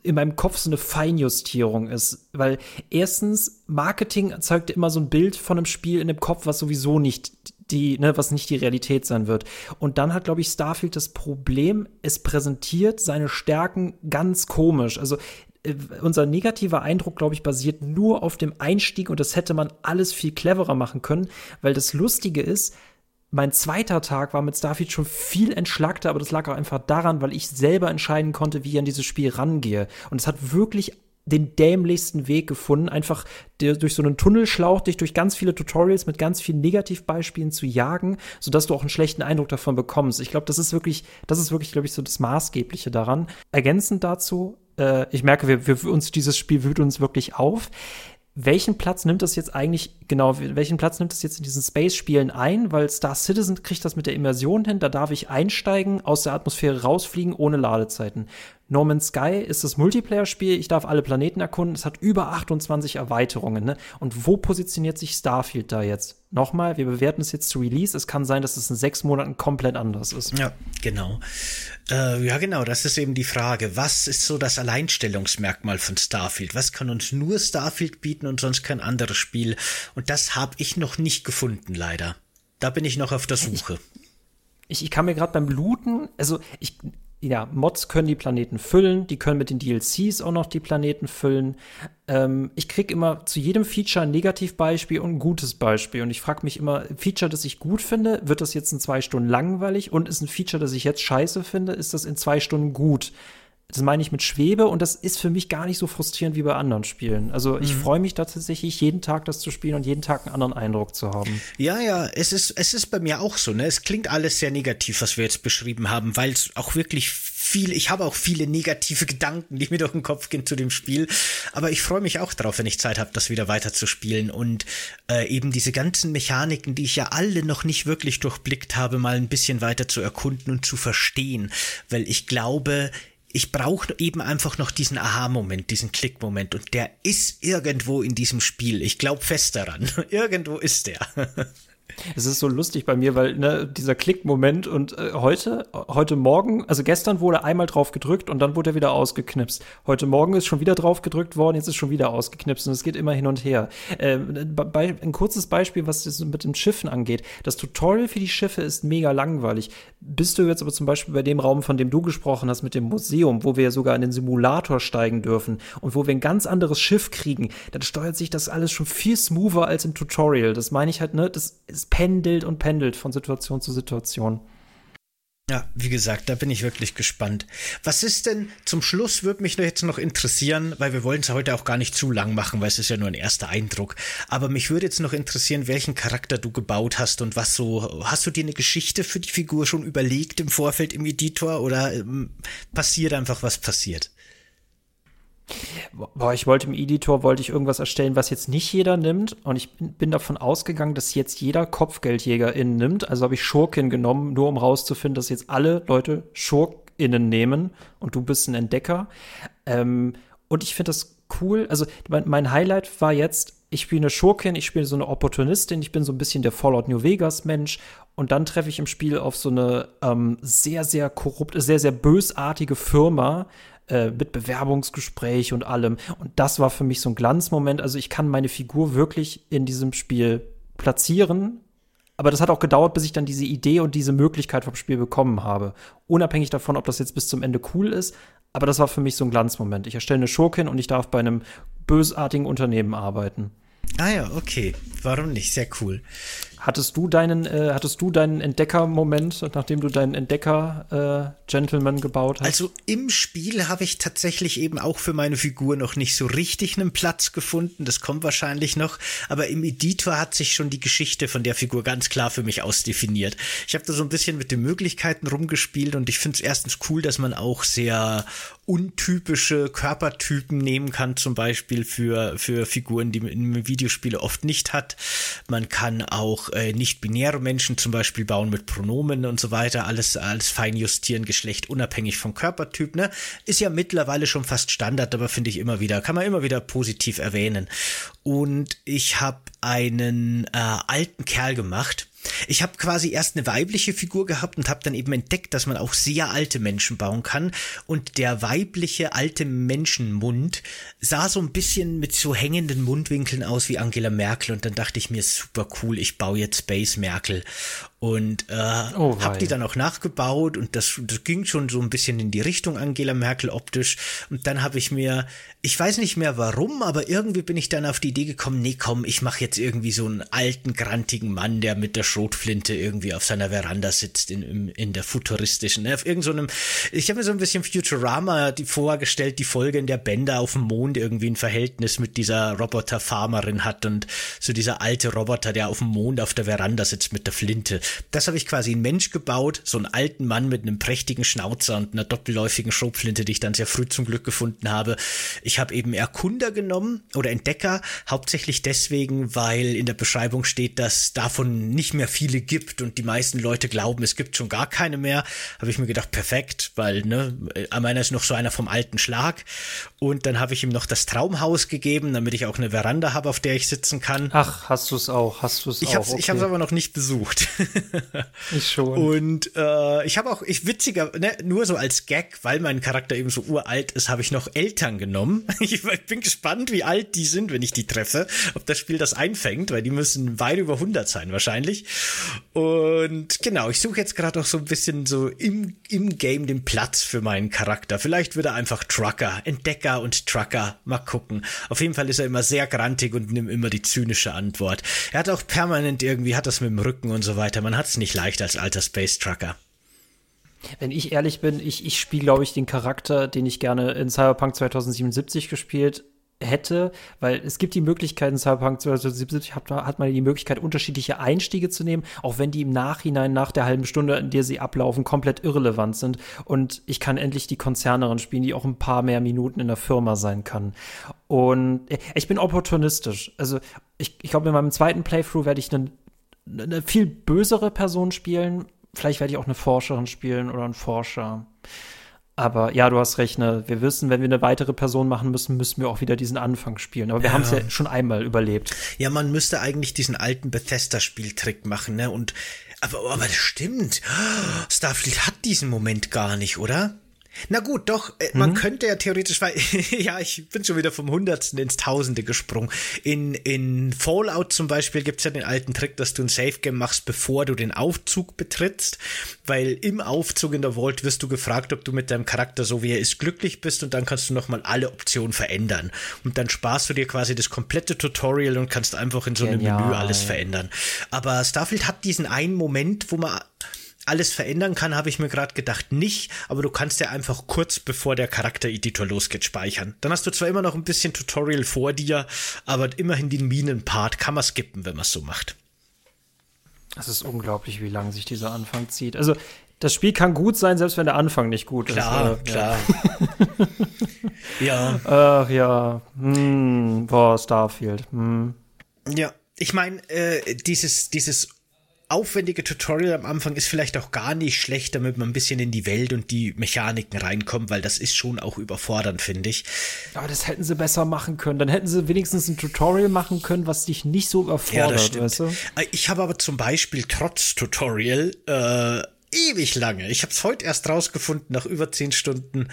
in meinem Kopf so eine Feinjustierung ist. Weil erstens, Marketing erzeugt immer so ein Bild von einem Spiel in dem Kopf, was sowieso nicht die, ne, was nicht die Realität sein wird. Und dann hat, glaube ich, Starfield das Problem, es präsentiert seine Stärken ganz komisch. Also äh, unser negativer Eindruck, glaube ich, basiert nur auf dem Einstieg und das hätte man alles viel cleverer machen können, weil das Lustige ist, mein zweiter Tag war mit Starfield schon viel entschlackter, aber das lag auch einfach daran, weil ich selber entscheiden konnte, wie ich an dieses Spiel rangehe. Und es hat wirklich den dämlichsten Weg gefunden, einfach durch so einen Tunnelschlauch dich durch ganz viele Tutorials mit ganz vielen Negativbeispielen zu jagen, sodass du auch einen schlechten Eindruck davon bekommst. Ich glaube, das ist wirklich, das ist wirklich, glaube ich, so das Maßgebliche daran. Ergänzend dazu, äh, ich merke, wir, wir, uns dieses Spiel wühlt uns wirklich auf welchen Platz nimmt das jetzt eigentlich, genau, welchen Platz nimmt das jetzt in diesen Space-Spielen ein? Weil Star Citizen kriegt das mit der Immersion hin, da darf ich einsteigen, aus der Atmosphäre rausfliegen, ohne Ladezeiten. No Man's Sky ist das Multiplayer-Spiel, ich darf alle Planeten erkunden, es hat über 28 Erweiterungen. Ne? Und wo positioniert sich Starfield da jetzt? Nochmal, wir bewerten es jetzt zu Release, es kann sein, dass es in sechs Monaten komplett anders ist. Ja, genau. Äh, ja, genau, das ist eben die Frage. Was ist so das Alleinstellungsmerkmal von Starfield? Was kann uns nur Starfield bieten und sonst kein anderes Spiel? Und das habe ich noch nicht gefunden, leider. Da bin ich noch auf der Suche. Ich, ich kann mir gerade beim Looten, also ich, ja, Mods können die Planeten füllen, die können mit den DLCs auch noch die Planeten füllen. Ähm, ich krieg immer zu jedem Feature ein Negativbeispiel und ein gutes Beispiel. Und ich frage mich immer, Feature, das ich gut finde, wird das jetzt in zwei Stunden langweilig? Und ist ein Feature, das ich jetzt scheiße finde, ist das in zwei Stunden gut? Das meine ich mit Schwebe und das ist für mich gar nicht so frustrierend wie bei anderen Spielen. Also ich mhm. freue mich da tatsächlich, jeden Tag das zu spielen und jeden Tag einen anderen Eindruck zu haben. Ja, ja, es ist, es ist bei mir auch so, ne? Es klingt alles sehr negativ, was wir jetzt beschrieben haben, weil es auch wirklich viel, ich habe auch viele negative Gedanken, die mir durch den Kopf gehen zu dem Spiel. Aber ich freue mich auch drauf, wenn ich Zeit habe, das wieder weiter zu spielen und äh, eben diese ganzen Mechaniken, die ich ja alle noch nicht wirklich durchblickt habe, mal ein bisschen weiter zu erkunden und zu verstehen. Weil ich glaube, ich brauche eben einfach noch diesen Aha-Moment, diesen Klick-Moment und der ist irgendwo in diesem Spiel. Ich glaube fest daran. irgendwo ist der. Es ist so lustig bei mir, weil ne, dieser Klick-Moment und äh, heute, heute Morgen, also gestern wurde einmal drauf gedrückt und dann wurde er wieder ausgeknipst. Heute Morgen ist schon wieder drauf gedrückt worden, jetzt ist schon wieder ausgeknipst und es geht immer hin und her. Äh, bei, ein kurzes Beispiel, was das mit den Schiffen angeht. Das Tutorial für die Schiffe ist mega langweilig. Bist du jetzt aber zum Beispiel bei dem Raum, von dem du gesprochen hast, mit dem Museum, wo wir sogar in den Simulator steigen dürfen und wo wir ein ganz anderes Schiff kriegen, dann steuert sich das alles schon viel smoother als im Tutorial. Das meine ich halt, ne, das ist pendelt und pendelt von Situation zu Situation. Ja, wie gesagt, da bin ich wirklich gespannt. Was ist denn zum Schluss, würde mich jetzt noch interessieren, weil wir wollen es heute auch gar nicht zu lang machen, weil es ist ja nur ein erster Eindruck. Aber mich würde jetzt noch interessieren, welchen Charakter du gebaut hast und was so. Hast du dir eine Geschichte für die Figur schon überlegt im Vorfeld im Editor oder ähm, passiert einfach, was passiert? Boah, ich wollte im Editor wollte ich irgendwas erstellen, was jetzt nicht jeder nimmt. Und ich bin davon ausgegangen, dass jetzt jeder Kopfgeldjägerin nimmt. Also habe ich Schurkin genommen, nur um rauszufinden, dass jetzt alle Leute Schurkinnen nehmen und du bist ein Entdecker. Ähm, und ich finde das cool. Also mein, mein Highlight war jetzt, ich spiele eine Schurkin, ich spiele so eine Opportunistin, ich bin so ein bisschen der Fallout New Vegas Mensch und dann treffe ich im Spiel auf so eine ähm, sehr, sehr korrupte, sehr, sehr bösartige Firma, äh, mit Bewerbungsgespräch und allem. Und das war für mich so ein Glanzmoment. Also ich kann meine Figur wirklich in diesem Spiel platzieren. Aber das hat auch gedauert, bis ich dann diese Idee und diese Möglichkeit vom Spiel bekommen habe. Unabhängig davon, ob das jetzt bis zum Ende cool ist. Aber das war für mich so ein Glanzmoment. Ich erstelle eine Schurkin und ich darf bei einem bösartigen Unternehmen arbeiten. Ah ja, okay. Warum nicht? Sehr cool. Hattest du deinen, äh, hattest du deinen Entdecker-Moment, nachdem du deinen Entdecker-Gentleman äh, gebaut hast? Also im Spiel habe ich tatsächlich eben auch für meine Figur noch nicht so richtig einen Platz gefunden. Das kommt wahrscheinlich noch. Aber im Editor hat sich schon die Geschichte von der Figur ganz klar für mich ausdefiniert. Ich habe da so ein bisschen mit den Möglichkeiten rumgespielt und ich finde es erstens cool, dass man auch sehr untypische Körpertypen nehmen kann, zum Beispiel für, für Figuren, die man in Videospiele oft nicht hat. Man kann auch äh, nicht-binäre Menschen zum Beispiel bauen mit Pronomen und so weiter, alles, alles fein justieren, Geschlecht unabhängig vom Körpertyp, ne? Ist ja mittlerweile schon fast Standard, aber finde ich immer wieder, kann man immer wieder positiv erwähnen. Und ich habe einen äh, alten Kerl gemacht, ich habe quasi erst eine weibliche Figur gehabt und habe dann eben entdeckt, dass man auch sehr alte Menschen bauen kann. Und der weibliche alte Menschenmund sah so ein bisschen mit so hängenden Mundwinkeln aus wie Angela Merkel. Und dann dachte ich mir, super cool, ich baue jetzt Space Merkel. Und äh, oh, habe die dann auch nachgebaut und das, das ging schon so ein bisschen in die Richtung Angela Merkel optisch und dann habe ich mir, ich weiß nicht mehr warum, aber irgendwie bin ich dann auf die Idee gekommen, nee komm, ich mache jetzt irgendwie so einen alten, grantigen Mann, der mit der Schrotflinte irgendwie auf seiner Veranda sitzt in, in, der futuristischen, ne, auf irgendeinem, so ich habe mir so ein bisschen Futurama die vorgestellt, die Folge, in der Bender auf dem Mond irgendwie ein Verhältnis mit dieser Roboter-Farmerin hat und so dieser alte Roboter, der auf dem Mond auf der Veranda sitzt mit der Flinte. Das habe ich quasi ein Mensch gebaut, so einen alten Mann mit einem prächtigen Schnauzer und einer doppelläufigen Schrotflinte, die ich dann sehr früh zum Glück gefunden habe. Ich habe eben Erkunder genommen oder Entdecker, hauptsächlich deswegen, weil in der Beschreibung steht, dass davon nicht mehr viele gibt und die meisten Leute glauben, es gibt schon gar keine mehr. Habe ich mir gedacht, perfekt, weil ne, meiner ist noch so einer vom alten Schlag. Und dann habe ich ihm noch das Traumhaus gegeben, damit ich auch eine Veranda habe, auf der ich sitzen kann. Ach, hast du es auch? Hast du es auch? Okay. Ich habe es aber noch nicht besucht. ich schon. Und äh, ich habe auch, ich witziger, ne, nur so als Gag, weil mein Charakter eben so uralt ist, habe ich noch Eltern genommen. ich bin gespannt, wie alt die sind, wenn ich die treffe, ob das Spiel das einfängt, weil die müssen weit über 100 sein wahrscheinlich. Und genau, ich suche jetzt gerade auch so ein bisschen so im, im Game den Platz für meinen Charakter. Vielleicht wird er einfach Trucker, Entdecker und Trucker. Mal gucken. Auf jeden Fall ist er immer sehr grantig und nimmt immer die zynische Antwort. Er hat auch permanent irgendwie, hat das mit dem Rücken und so weiter. Man hat es nicht leicht als alter Space Trucker. Wenn ich ehrlich bin, ich, ich spiele, glaube ich, den Charakter, den ich gerne in Cyberpunk 2077 gespielt hätte, weil es gibt die Möglichkeit in Cyberpunk 2077 hat, hat man die Möglichkeit, unterschiedliche Einstiege zu nehmen, auch wenn die im Nachhinein nach der halben Stunde, in der sie ablaufen, komplett irrelevant sind. Und ich kann endlich die Konzernerin spielen, die auch ein paar mehr Minuten in der Firma sein kann. Und äh, ich bin opportunistisch. Also ich, ich glaube, in meinem zweiten Playthrough werde ich eine, eine viel bösere Person spielen. Vielleicht werde ich auch eine Forscherin spielen oder einen Forscher. Aber ja, du hast recht, ne? Wir wissen, wenn wir eine weitere Person machen müssen, müssen wir auch wieder diesen Anfang spielen. Aber wir ja. haben es ja schon einmal überlebt. Ja, man müsste eigentlich diesen alten Bethesda-Spieltrick machen, ne? Und aber, aber das stimmt. Starfield hat diesen Moment gar nicht, oder? Na gut, doch, äh, man mhm. könnte ja theoretisch, weil, ja, ich bin schon wieder vom Hundertsten ins Tausende gesprungen. In, in Fallout zum Beispiel gibt's ja den alten Trick, dass du ein Safe-Game machst, bevor du den Aufzug betrittst, weil im Aufzug in der Vault wirst du gefragt, ob du mit deinem Charakter, so wie er ist, glücklich bist und dann kannst du nochmal alle Optionen verändern. Und dann sparst du dir quasi das komplette Tutorial und kannst einfach in so einem Genial. Menü alles verändern. Aber Starfield hat diesen einen Moment, wo man alles verändern kann, habe ich mir gerade gedacht, nicht, aber du kannst ja einfach kurz bevor der Charaktereditor losgeht speichern. Dann hast du zwar immer noch ein bisschen Tutorial vor dir, aber immerhin den Minenpart kann man skippen, wenn man es so macht. Es ist unglaublich, wie lange sich dieser Anfang zieht. Also, das Spiel kann gut sein, selbst wenn der Anfang nicht gut klar, ist. Klar, klar. ja. Ach ja. Hm, boah, Starfield. Hm. Ja, ich meine, äh, dieses, dieses aufwendige Tutorial am Anfang ist vielleicht auch gar nicht schlecht, damit man ein bisschen in die Welt und die Mechaniken reinkommt, weil das ist schon auch überfordernd, finde ich. Aber das hätten sie besser machen können. Dann hätten sie wenigstens ein Tutorial machen können, was dich nicht so überfordert. Ja, das stimmt. Weißt du? Äh, ich habe aber zum Beispiel trotz Tutorial äh, ewig lange. Ich habe es heute erst rausgefunden, nach über zehn Stunden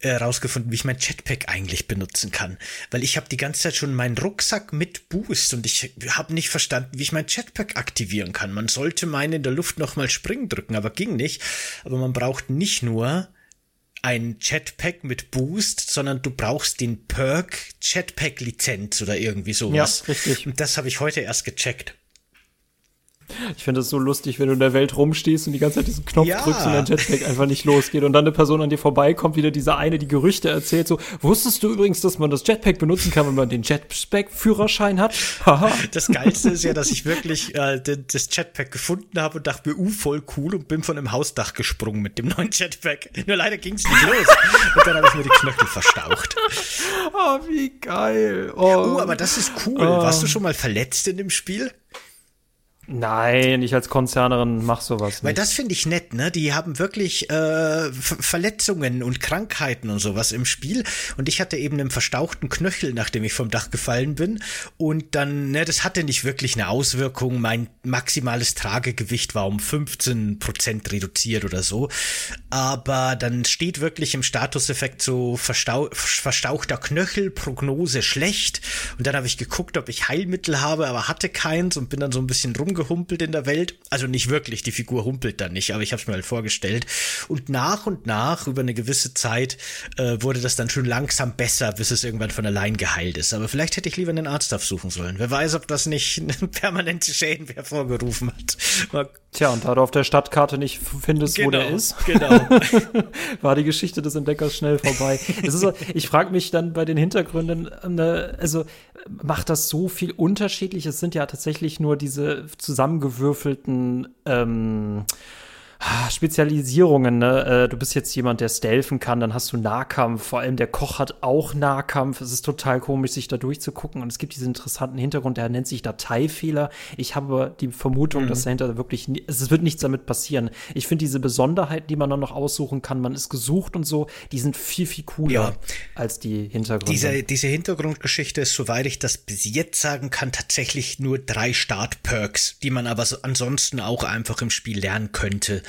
äh, rausgefunden, wie ich mein Jetpack eigentlich benutzen kann. Weil ich habe die ganze Zeit schon meinen Rucksack mit Boost und ich habe nicht verstanden, wie ich mein Jetpack aktivieren kann. Man sollte meinen in der Luft nochmal springen drücken, aber ging nicht. Aber man braucht nicht nur ein Jetpack mit Boost, sondern du brauchst den Perk Jetpack Lizenz oder irgendwie sowas. Ja, richtig. Und das habe ich heute erst gecheckt. Ich finde es so lustig, wenn du in der Welt rumstehst und die ganze Zeit diesen Knopf ja. drückst und dein Jetpack einfach nicht losgeht und dann eine Person an dir vorbeikommt, wieder diese eine, die Gerüchte erzählt, so, wusstest du übrigens, dass man das Jetpack benutzen kann, wenn man den Jetpack-Führerschein hat? Das Geilste ist ja, dass ich wirklich äh, das Jetpack gefunden habe und dachte mir, uh, voll cool und bin von einem Hausdach gesprungen mit dem neuen Jetpack. Nur leider ging es nicht los. Und dann habe ich mir die Knöchel verstaucht. Oh, wie geil. Oh, uh, aber das ist cool. Oh. Warst du schon mal verletzt in dem Spiel? Nein, ich als Konzernerin mach sowas nicht. Weil das finde ich nett, ne? Die haben wirklich äh, Verletzungen und Krankheiten und sowas im Spiel. Und ich hatte eben einen verstauchten Knöchel, nachdem ich vom Dach gefallen bin. Und dann, ne, das hatte nicht wirklich eine Auswirkung. Mein maximales Tragegewicht war um 15 Prozent reduziert oder so. Aber dann steht wirklich im Statuseffekt so verstau verstauchter Knöchel, Prognose schlecht. Und dann habe ich geguckt, ob ich Heilmittel habe, aber hatte keins und bin dann so ein bisschen rumgekommen rumgehumpelt in der Welt. Also nicht wirklich, die Figur humpelt da nicht, aber ich habe es mir halt vorgestellt. Und nach und nach, über eine gewisse Zeit, äh, wurde das dann schon langsam besser, bis es irgendwann von allein geheilt ist. Aber vielleicht hätte ich lieber einen Arzt aufsuchen sollen. Wer weiß, ob das nicht permanente Schäden hervorgerufen hat. Mal Tja, und da du auf der Stadtkarte nicht findest, genau, wo der genau, ist, genau. war die Geschichte des Entdeckers schnell vorbei. so, ich frage mich dann bei den Hintergründen, ne, also macht das so viel unterschiedlich? Es sind ja tatsächlich nur diese zusammengewürfelten ähm, Spezialisierungen, ne? Äh, du bist jetzt jemand, der stealthen kann, dann hast du Nahkampf. Vor allem der Koch hat auch Nahkampf. Es ist total komisch, sich da durchzugucken. Und es gibt diesen interessanten Hintergrund, der nennt sich Dateifehler. Ich habe die Vermutung, mhm. dass dahinter wirklich, es wird nichts damit passieren. Ich finde diese Besonderheiten, die man dann noch aussuchen kann, man ist gesucht und so, die sind viel, viel cooler ja. als die Hintergründe. Diese, diese Hintergrundgeschichte ist, soweit ich das bis jetzt sagen kann, tatsächlich nur drei Startperks, die man aber so ansonsten auch einfach im Spiel lernen könnte.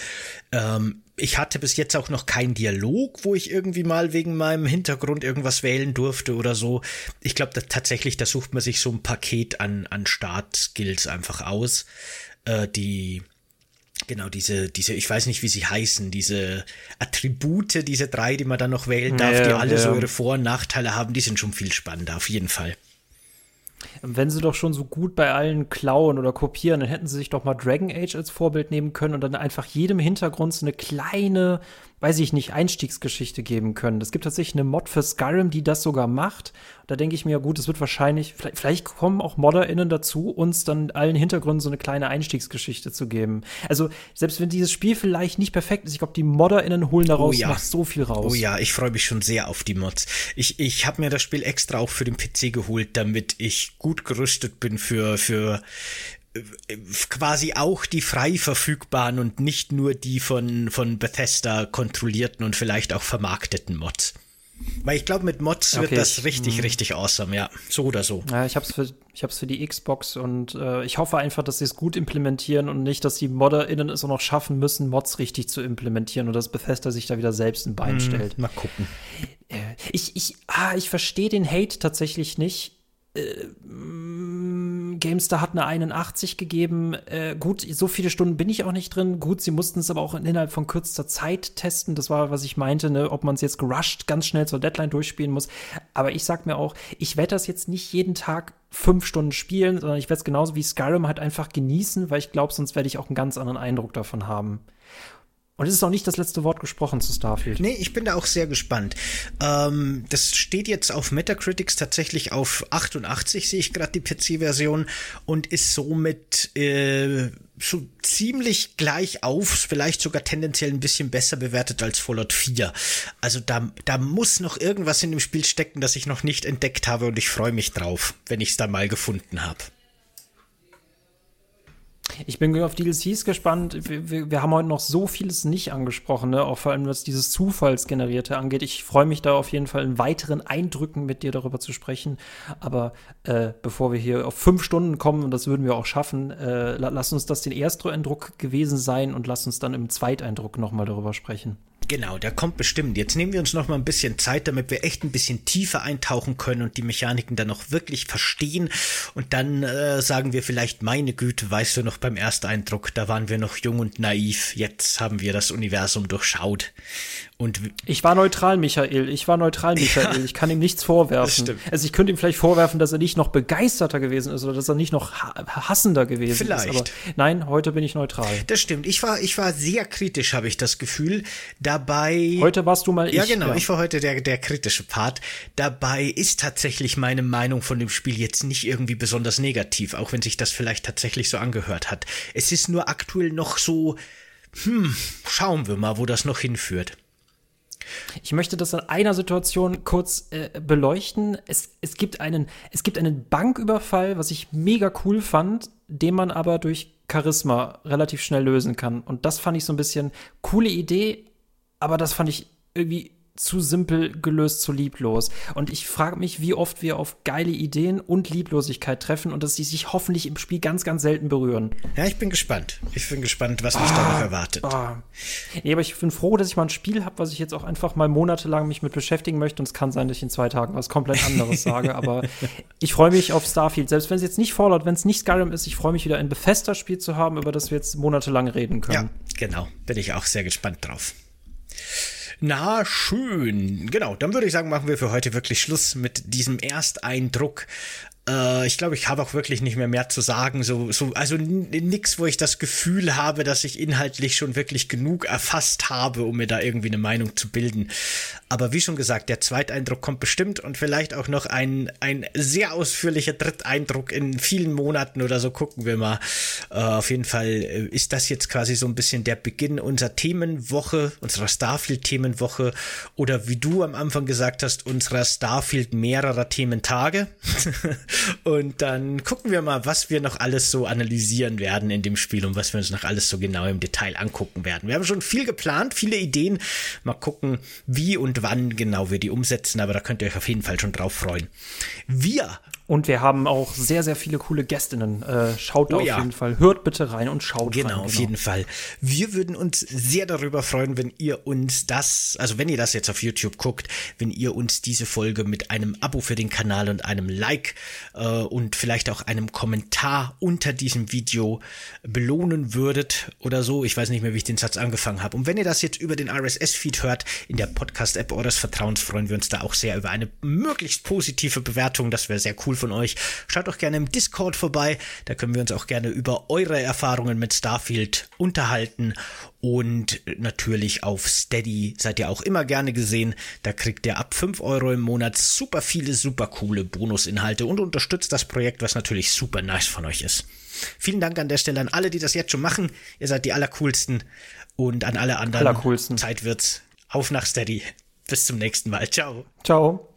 Ähm, ich hatte bis jetzt auch noch keinen Dialog, wo ich irgendwie mal wegen meinem Hintergrund irgendwas wählen durfte oder so. Ich glaube tatsächlich, da sucht man sich so ein Paket an, an Start-Skills einfach aus, äh, die Genau, diese, diese, ich weiß nicht, wie sie heißen, diese Attribute, diese drei, die man dann noch wählen darf, ja, die alle ja. so ihre Vor- und Nachteile haben, die sind schon viel spannender, auf jeden Fall. Wenn sie doch schon so gut bei allen klauen oder kopieren, dann hätten sie sich doch mal Dragon Age als Vorbild nehmen können und dann einfach jedem Hintergrund so eine kleine weiß ich nicht, Einstiegsgeschichte geben können. Es gibt tatsächlich eine Mod für Skyrim, die das sogar macht. Da denke ich mir, gut, es wird wahrscheinlich, vielleicht, vielleicht kommen auch ModderInnen dazu, uns dann allen Hintergründen so eine kleine Einstiegsgeschichte zu geben. Also, selbst wenn dieses Spiel vielleicht nicht perfekt ist, ich glaube, die ModderInnen holen daraus oh ja. noch so viel raus. Oh ja, ich freue mich schon sehr auf die Mods. Ich, ich habe mir das Spiel extra auch für den PC geholt, damit ich gut gerüstet bin für, für quasi auch die frei verfügbaren und nicht nur die von, von Bethesda kontrollierten und vielleicht auch vermarkteten Mods. Weil ich glaube, mit Mods okay, wird das richtig, ich, mhm. richtig awesome, ja. So oder so. Ja, ich hab's für, ich hab's für die Xbox und äh, ich hoffe einfach, dass sie es gut implementieren und nicht, dass die ModderInnen es auch noch schaffen müssen, Mods richtig zu implementieren und dass Bethesda sich da wieder selbst ein Bein hm, stellt. Mal gucken. Äh, ich, ich, ah, ich verstehe den Hate tatsächlich nicht. Äh, GameStar hat eine 81 gegeben. Äh, gut, so viele Stunden bin ich auch nicht drin. Gut, sie mussten es aber auch innerhalb von kürzester Zeit testen. Das war, was ich meinte, ne? ob man es jetzt gerusht ganz schnell zur Deadline durchspielen muss. Aber ich sag mir auch, ich werde das jetzt nicht jeden Tag fünf Stunden spielen, sondern ich werde es genauso wie Skyrim halt einfach genießen, weil ich glaube, sonst werde ich auch einen ganz anderen Eindruck davon haben. Und es ist auch nicht das letzte Wort gesprochen zu Starfield. Nee, ich bin da auch sehr gespannt. Ähm, das steht jetzt auf Metacritics tatsächlich auf 88, sehe ich gerade die PC-Version, und ist somit äh, so ziemlich gleich auf, vielleicht sogar tendenziell ein bisschen besser bewertet als Fallout 4. Also da, da muss noch irgendwas in dem Spiel stecken, das ich noch nicht entdeckt habe und ich freue mich drauf, wenn ich es dann mal gefunden habe. Ich bin auf DLCs gespannt. Wir, wir, wir, haben heute noch so vieles nicht angesprochen, ne? auch vor allem was dieses Zufallsgenerierte angeht. Ich freue mich da auf jeden Fall in weiteren Eindrücken mit dir darüber zu sprechen. Aber äh, bevor wir hier auf fünf Stunden kommen, und das würden wir auch schaffen, äh, lass uns das den Ersteindruck gewesen sein und lass uns dann im Zweiteindruck nochmal darüber sprechen. Genau, der kommt bestimmt. Jetzt nehmen wir uns noch mal ein bisschen Zeit, damit wir echt ein bisschen tiefer eintauchen können und die Mechaniken dann auch wirklich verstehen. Und dann äh, sagen wir vielleicht, meine Güte, weißt du noch beim Ersteindruck, da waren wir noch jung und naiv. Jetzt haben wir das Universum durchschaut. Und ich war neutral, Michael. Ich war neutral, Michael. Ja, ich kann ihm nichts vorwerfen. Also ich könnte ihm vielleicht vorwerfen, dass er nicht noch begeisterter gewesen ist oder dass er nicht noch hassender gewesen vielleicht. ist. Aber nein, heute bin ich neutral. Das stimmt. Ich war, ich war sehr kritisch, habe ich das Gefühl. Dabei. Heute warst du mal ich. Ja, genau. Ja. Ich war heute der, der kritische Part. Dabei ist tatsächlich meine Meinung von dem Spiel jetzt nicht irgendwie besonders negativ, auch wenn sich das vielleicht tatsächlich so angehört hat. Es ist nur aktuell noch so, hm, schauen wir mal, wo das noch hinführt. Ich möchte das in einer Situation kurz äh, beleuchten. Es, es, gibt einen, es gibt einen Banküberfall, was ich mega cool fand, den man aber durch Charisma relativ schnell lösen kann. Und das fand ich so ein bisschen coole Idee, aber das fand ich irgendwie zu simpel gelöst, zu lieblos. Und ich frage mich, wie oft wir auf geile Ideen und Lieblosigkeit treffen und dass die sich hoffentlich im Spiel ganz, ganz selten berühren. Ja, ich bin gespannt. Ich bin gespannt, was mich ah, da noch erwartet. Ah. Nee, aber ich bin froh, dass ich mal ein Spiel habe, was ich jetzt auch einfach mal monatelang mich mit beschäftigen möchte. Und es kann sein, dass ich in zwei Tagen was komplett anderes sage. Aber ich freue mich auf Starfield. Selbst wenn es jetzt nicht Fallout, wenn es nicht Skyrim ist, ich freue mich wieder ein Bethesda-Spiel zu haben, über das wir jetzt monatelang reden können. Ja, genau. Bin ich auch sehr gespannt drauf. Na, schön. Genau, dann würde ich sagen, machen wir für heute wirklich Schluss mit diesem Ersteindruck äh, ich glaube, ich habe auch wirklich nicht mehr mehr zu sagen. So, so, also nix, wo ich das Gefühl habe, dass ich inhaltlich schon wirklich genug erfasst habe, um mir da irgendwie eine Meinung zu bilden. Aber wie schon gesagt, der Zweiteindruck kommt bestimmt und vielleicht auch noch ein, ein sehr ausführlicher Dritteindruck in vielen Monaten oder so. Gucken wir mal. Äh, auf jeden Fall äh, ist das jetzt quasi so ein bisschen der Beginn unserer Themenwoche, unserer Starfield-Themenwoche oder wie du am Anfang gesagt hast, unserer Starfield mehrerer Thementage. Und dann gucken wir mal, was wir noch alles so analysieren werden in dem Spiel und was wir uns noch alles so genau im Detail angucken werden. Wir haben schon viel geplant, viele Ideen. Mal gucken, wie und wann genau wir die umsetzen, aber da könnt ihr euch auf jeden Fall schon drauf freuen. Wir und wir haben auch sehr, sehr viele coole Gästinnen. Äh, schaut oh, auf ja. jeden Fall. Hört bitte rein und schaut genau, rein. Genau, auf jeden Fall. Wir würden uns sehr darüber freuen, wenn ihr uns das, also wenn ihr das jetzt auf YouTube guckt, wenn ihr uns diese Folge mit einem Abo für den Kanal und einem Like äh, und vielleicht auch einem Kommentar unter diesem Video belohnen würdet oder so. Ich weiß nicht mehr, wie ich den Satz angefangen habe. Und wenn ihr das jetzt über den RSS-Feed hört, in der Podcast-App eures Vertrauens, freuen wir uns da auch sehr über eine möglichst positive Bewertung. Das wäre sehr cool von euch. Schaut doch gerne im Discord vorbei. Da können wir uns auch gerne über eure Erfahrungen mit Starfield unterhalten. Und natürlich auf Steady seid ihr auch immer gerne gesehen. Da kriegt ihr ab 5 Euro im Monat super viele, super coole Bonusinhalte und unterstützt das Projekt, was natürlich super nice von euch ist. Vielen Dank an der Stelle an alle, die das jetzt schon machen. Ihr seid die allercoolsten. Und an alle anderen. Allercoolsten. Zeit wird's. Auf nach Steady. Bis zum nächsten Mal. Ciao. Ciao.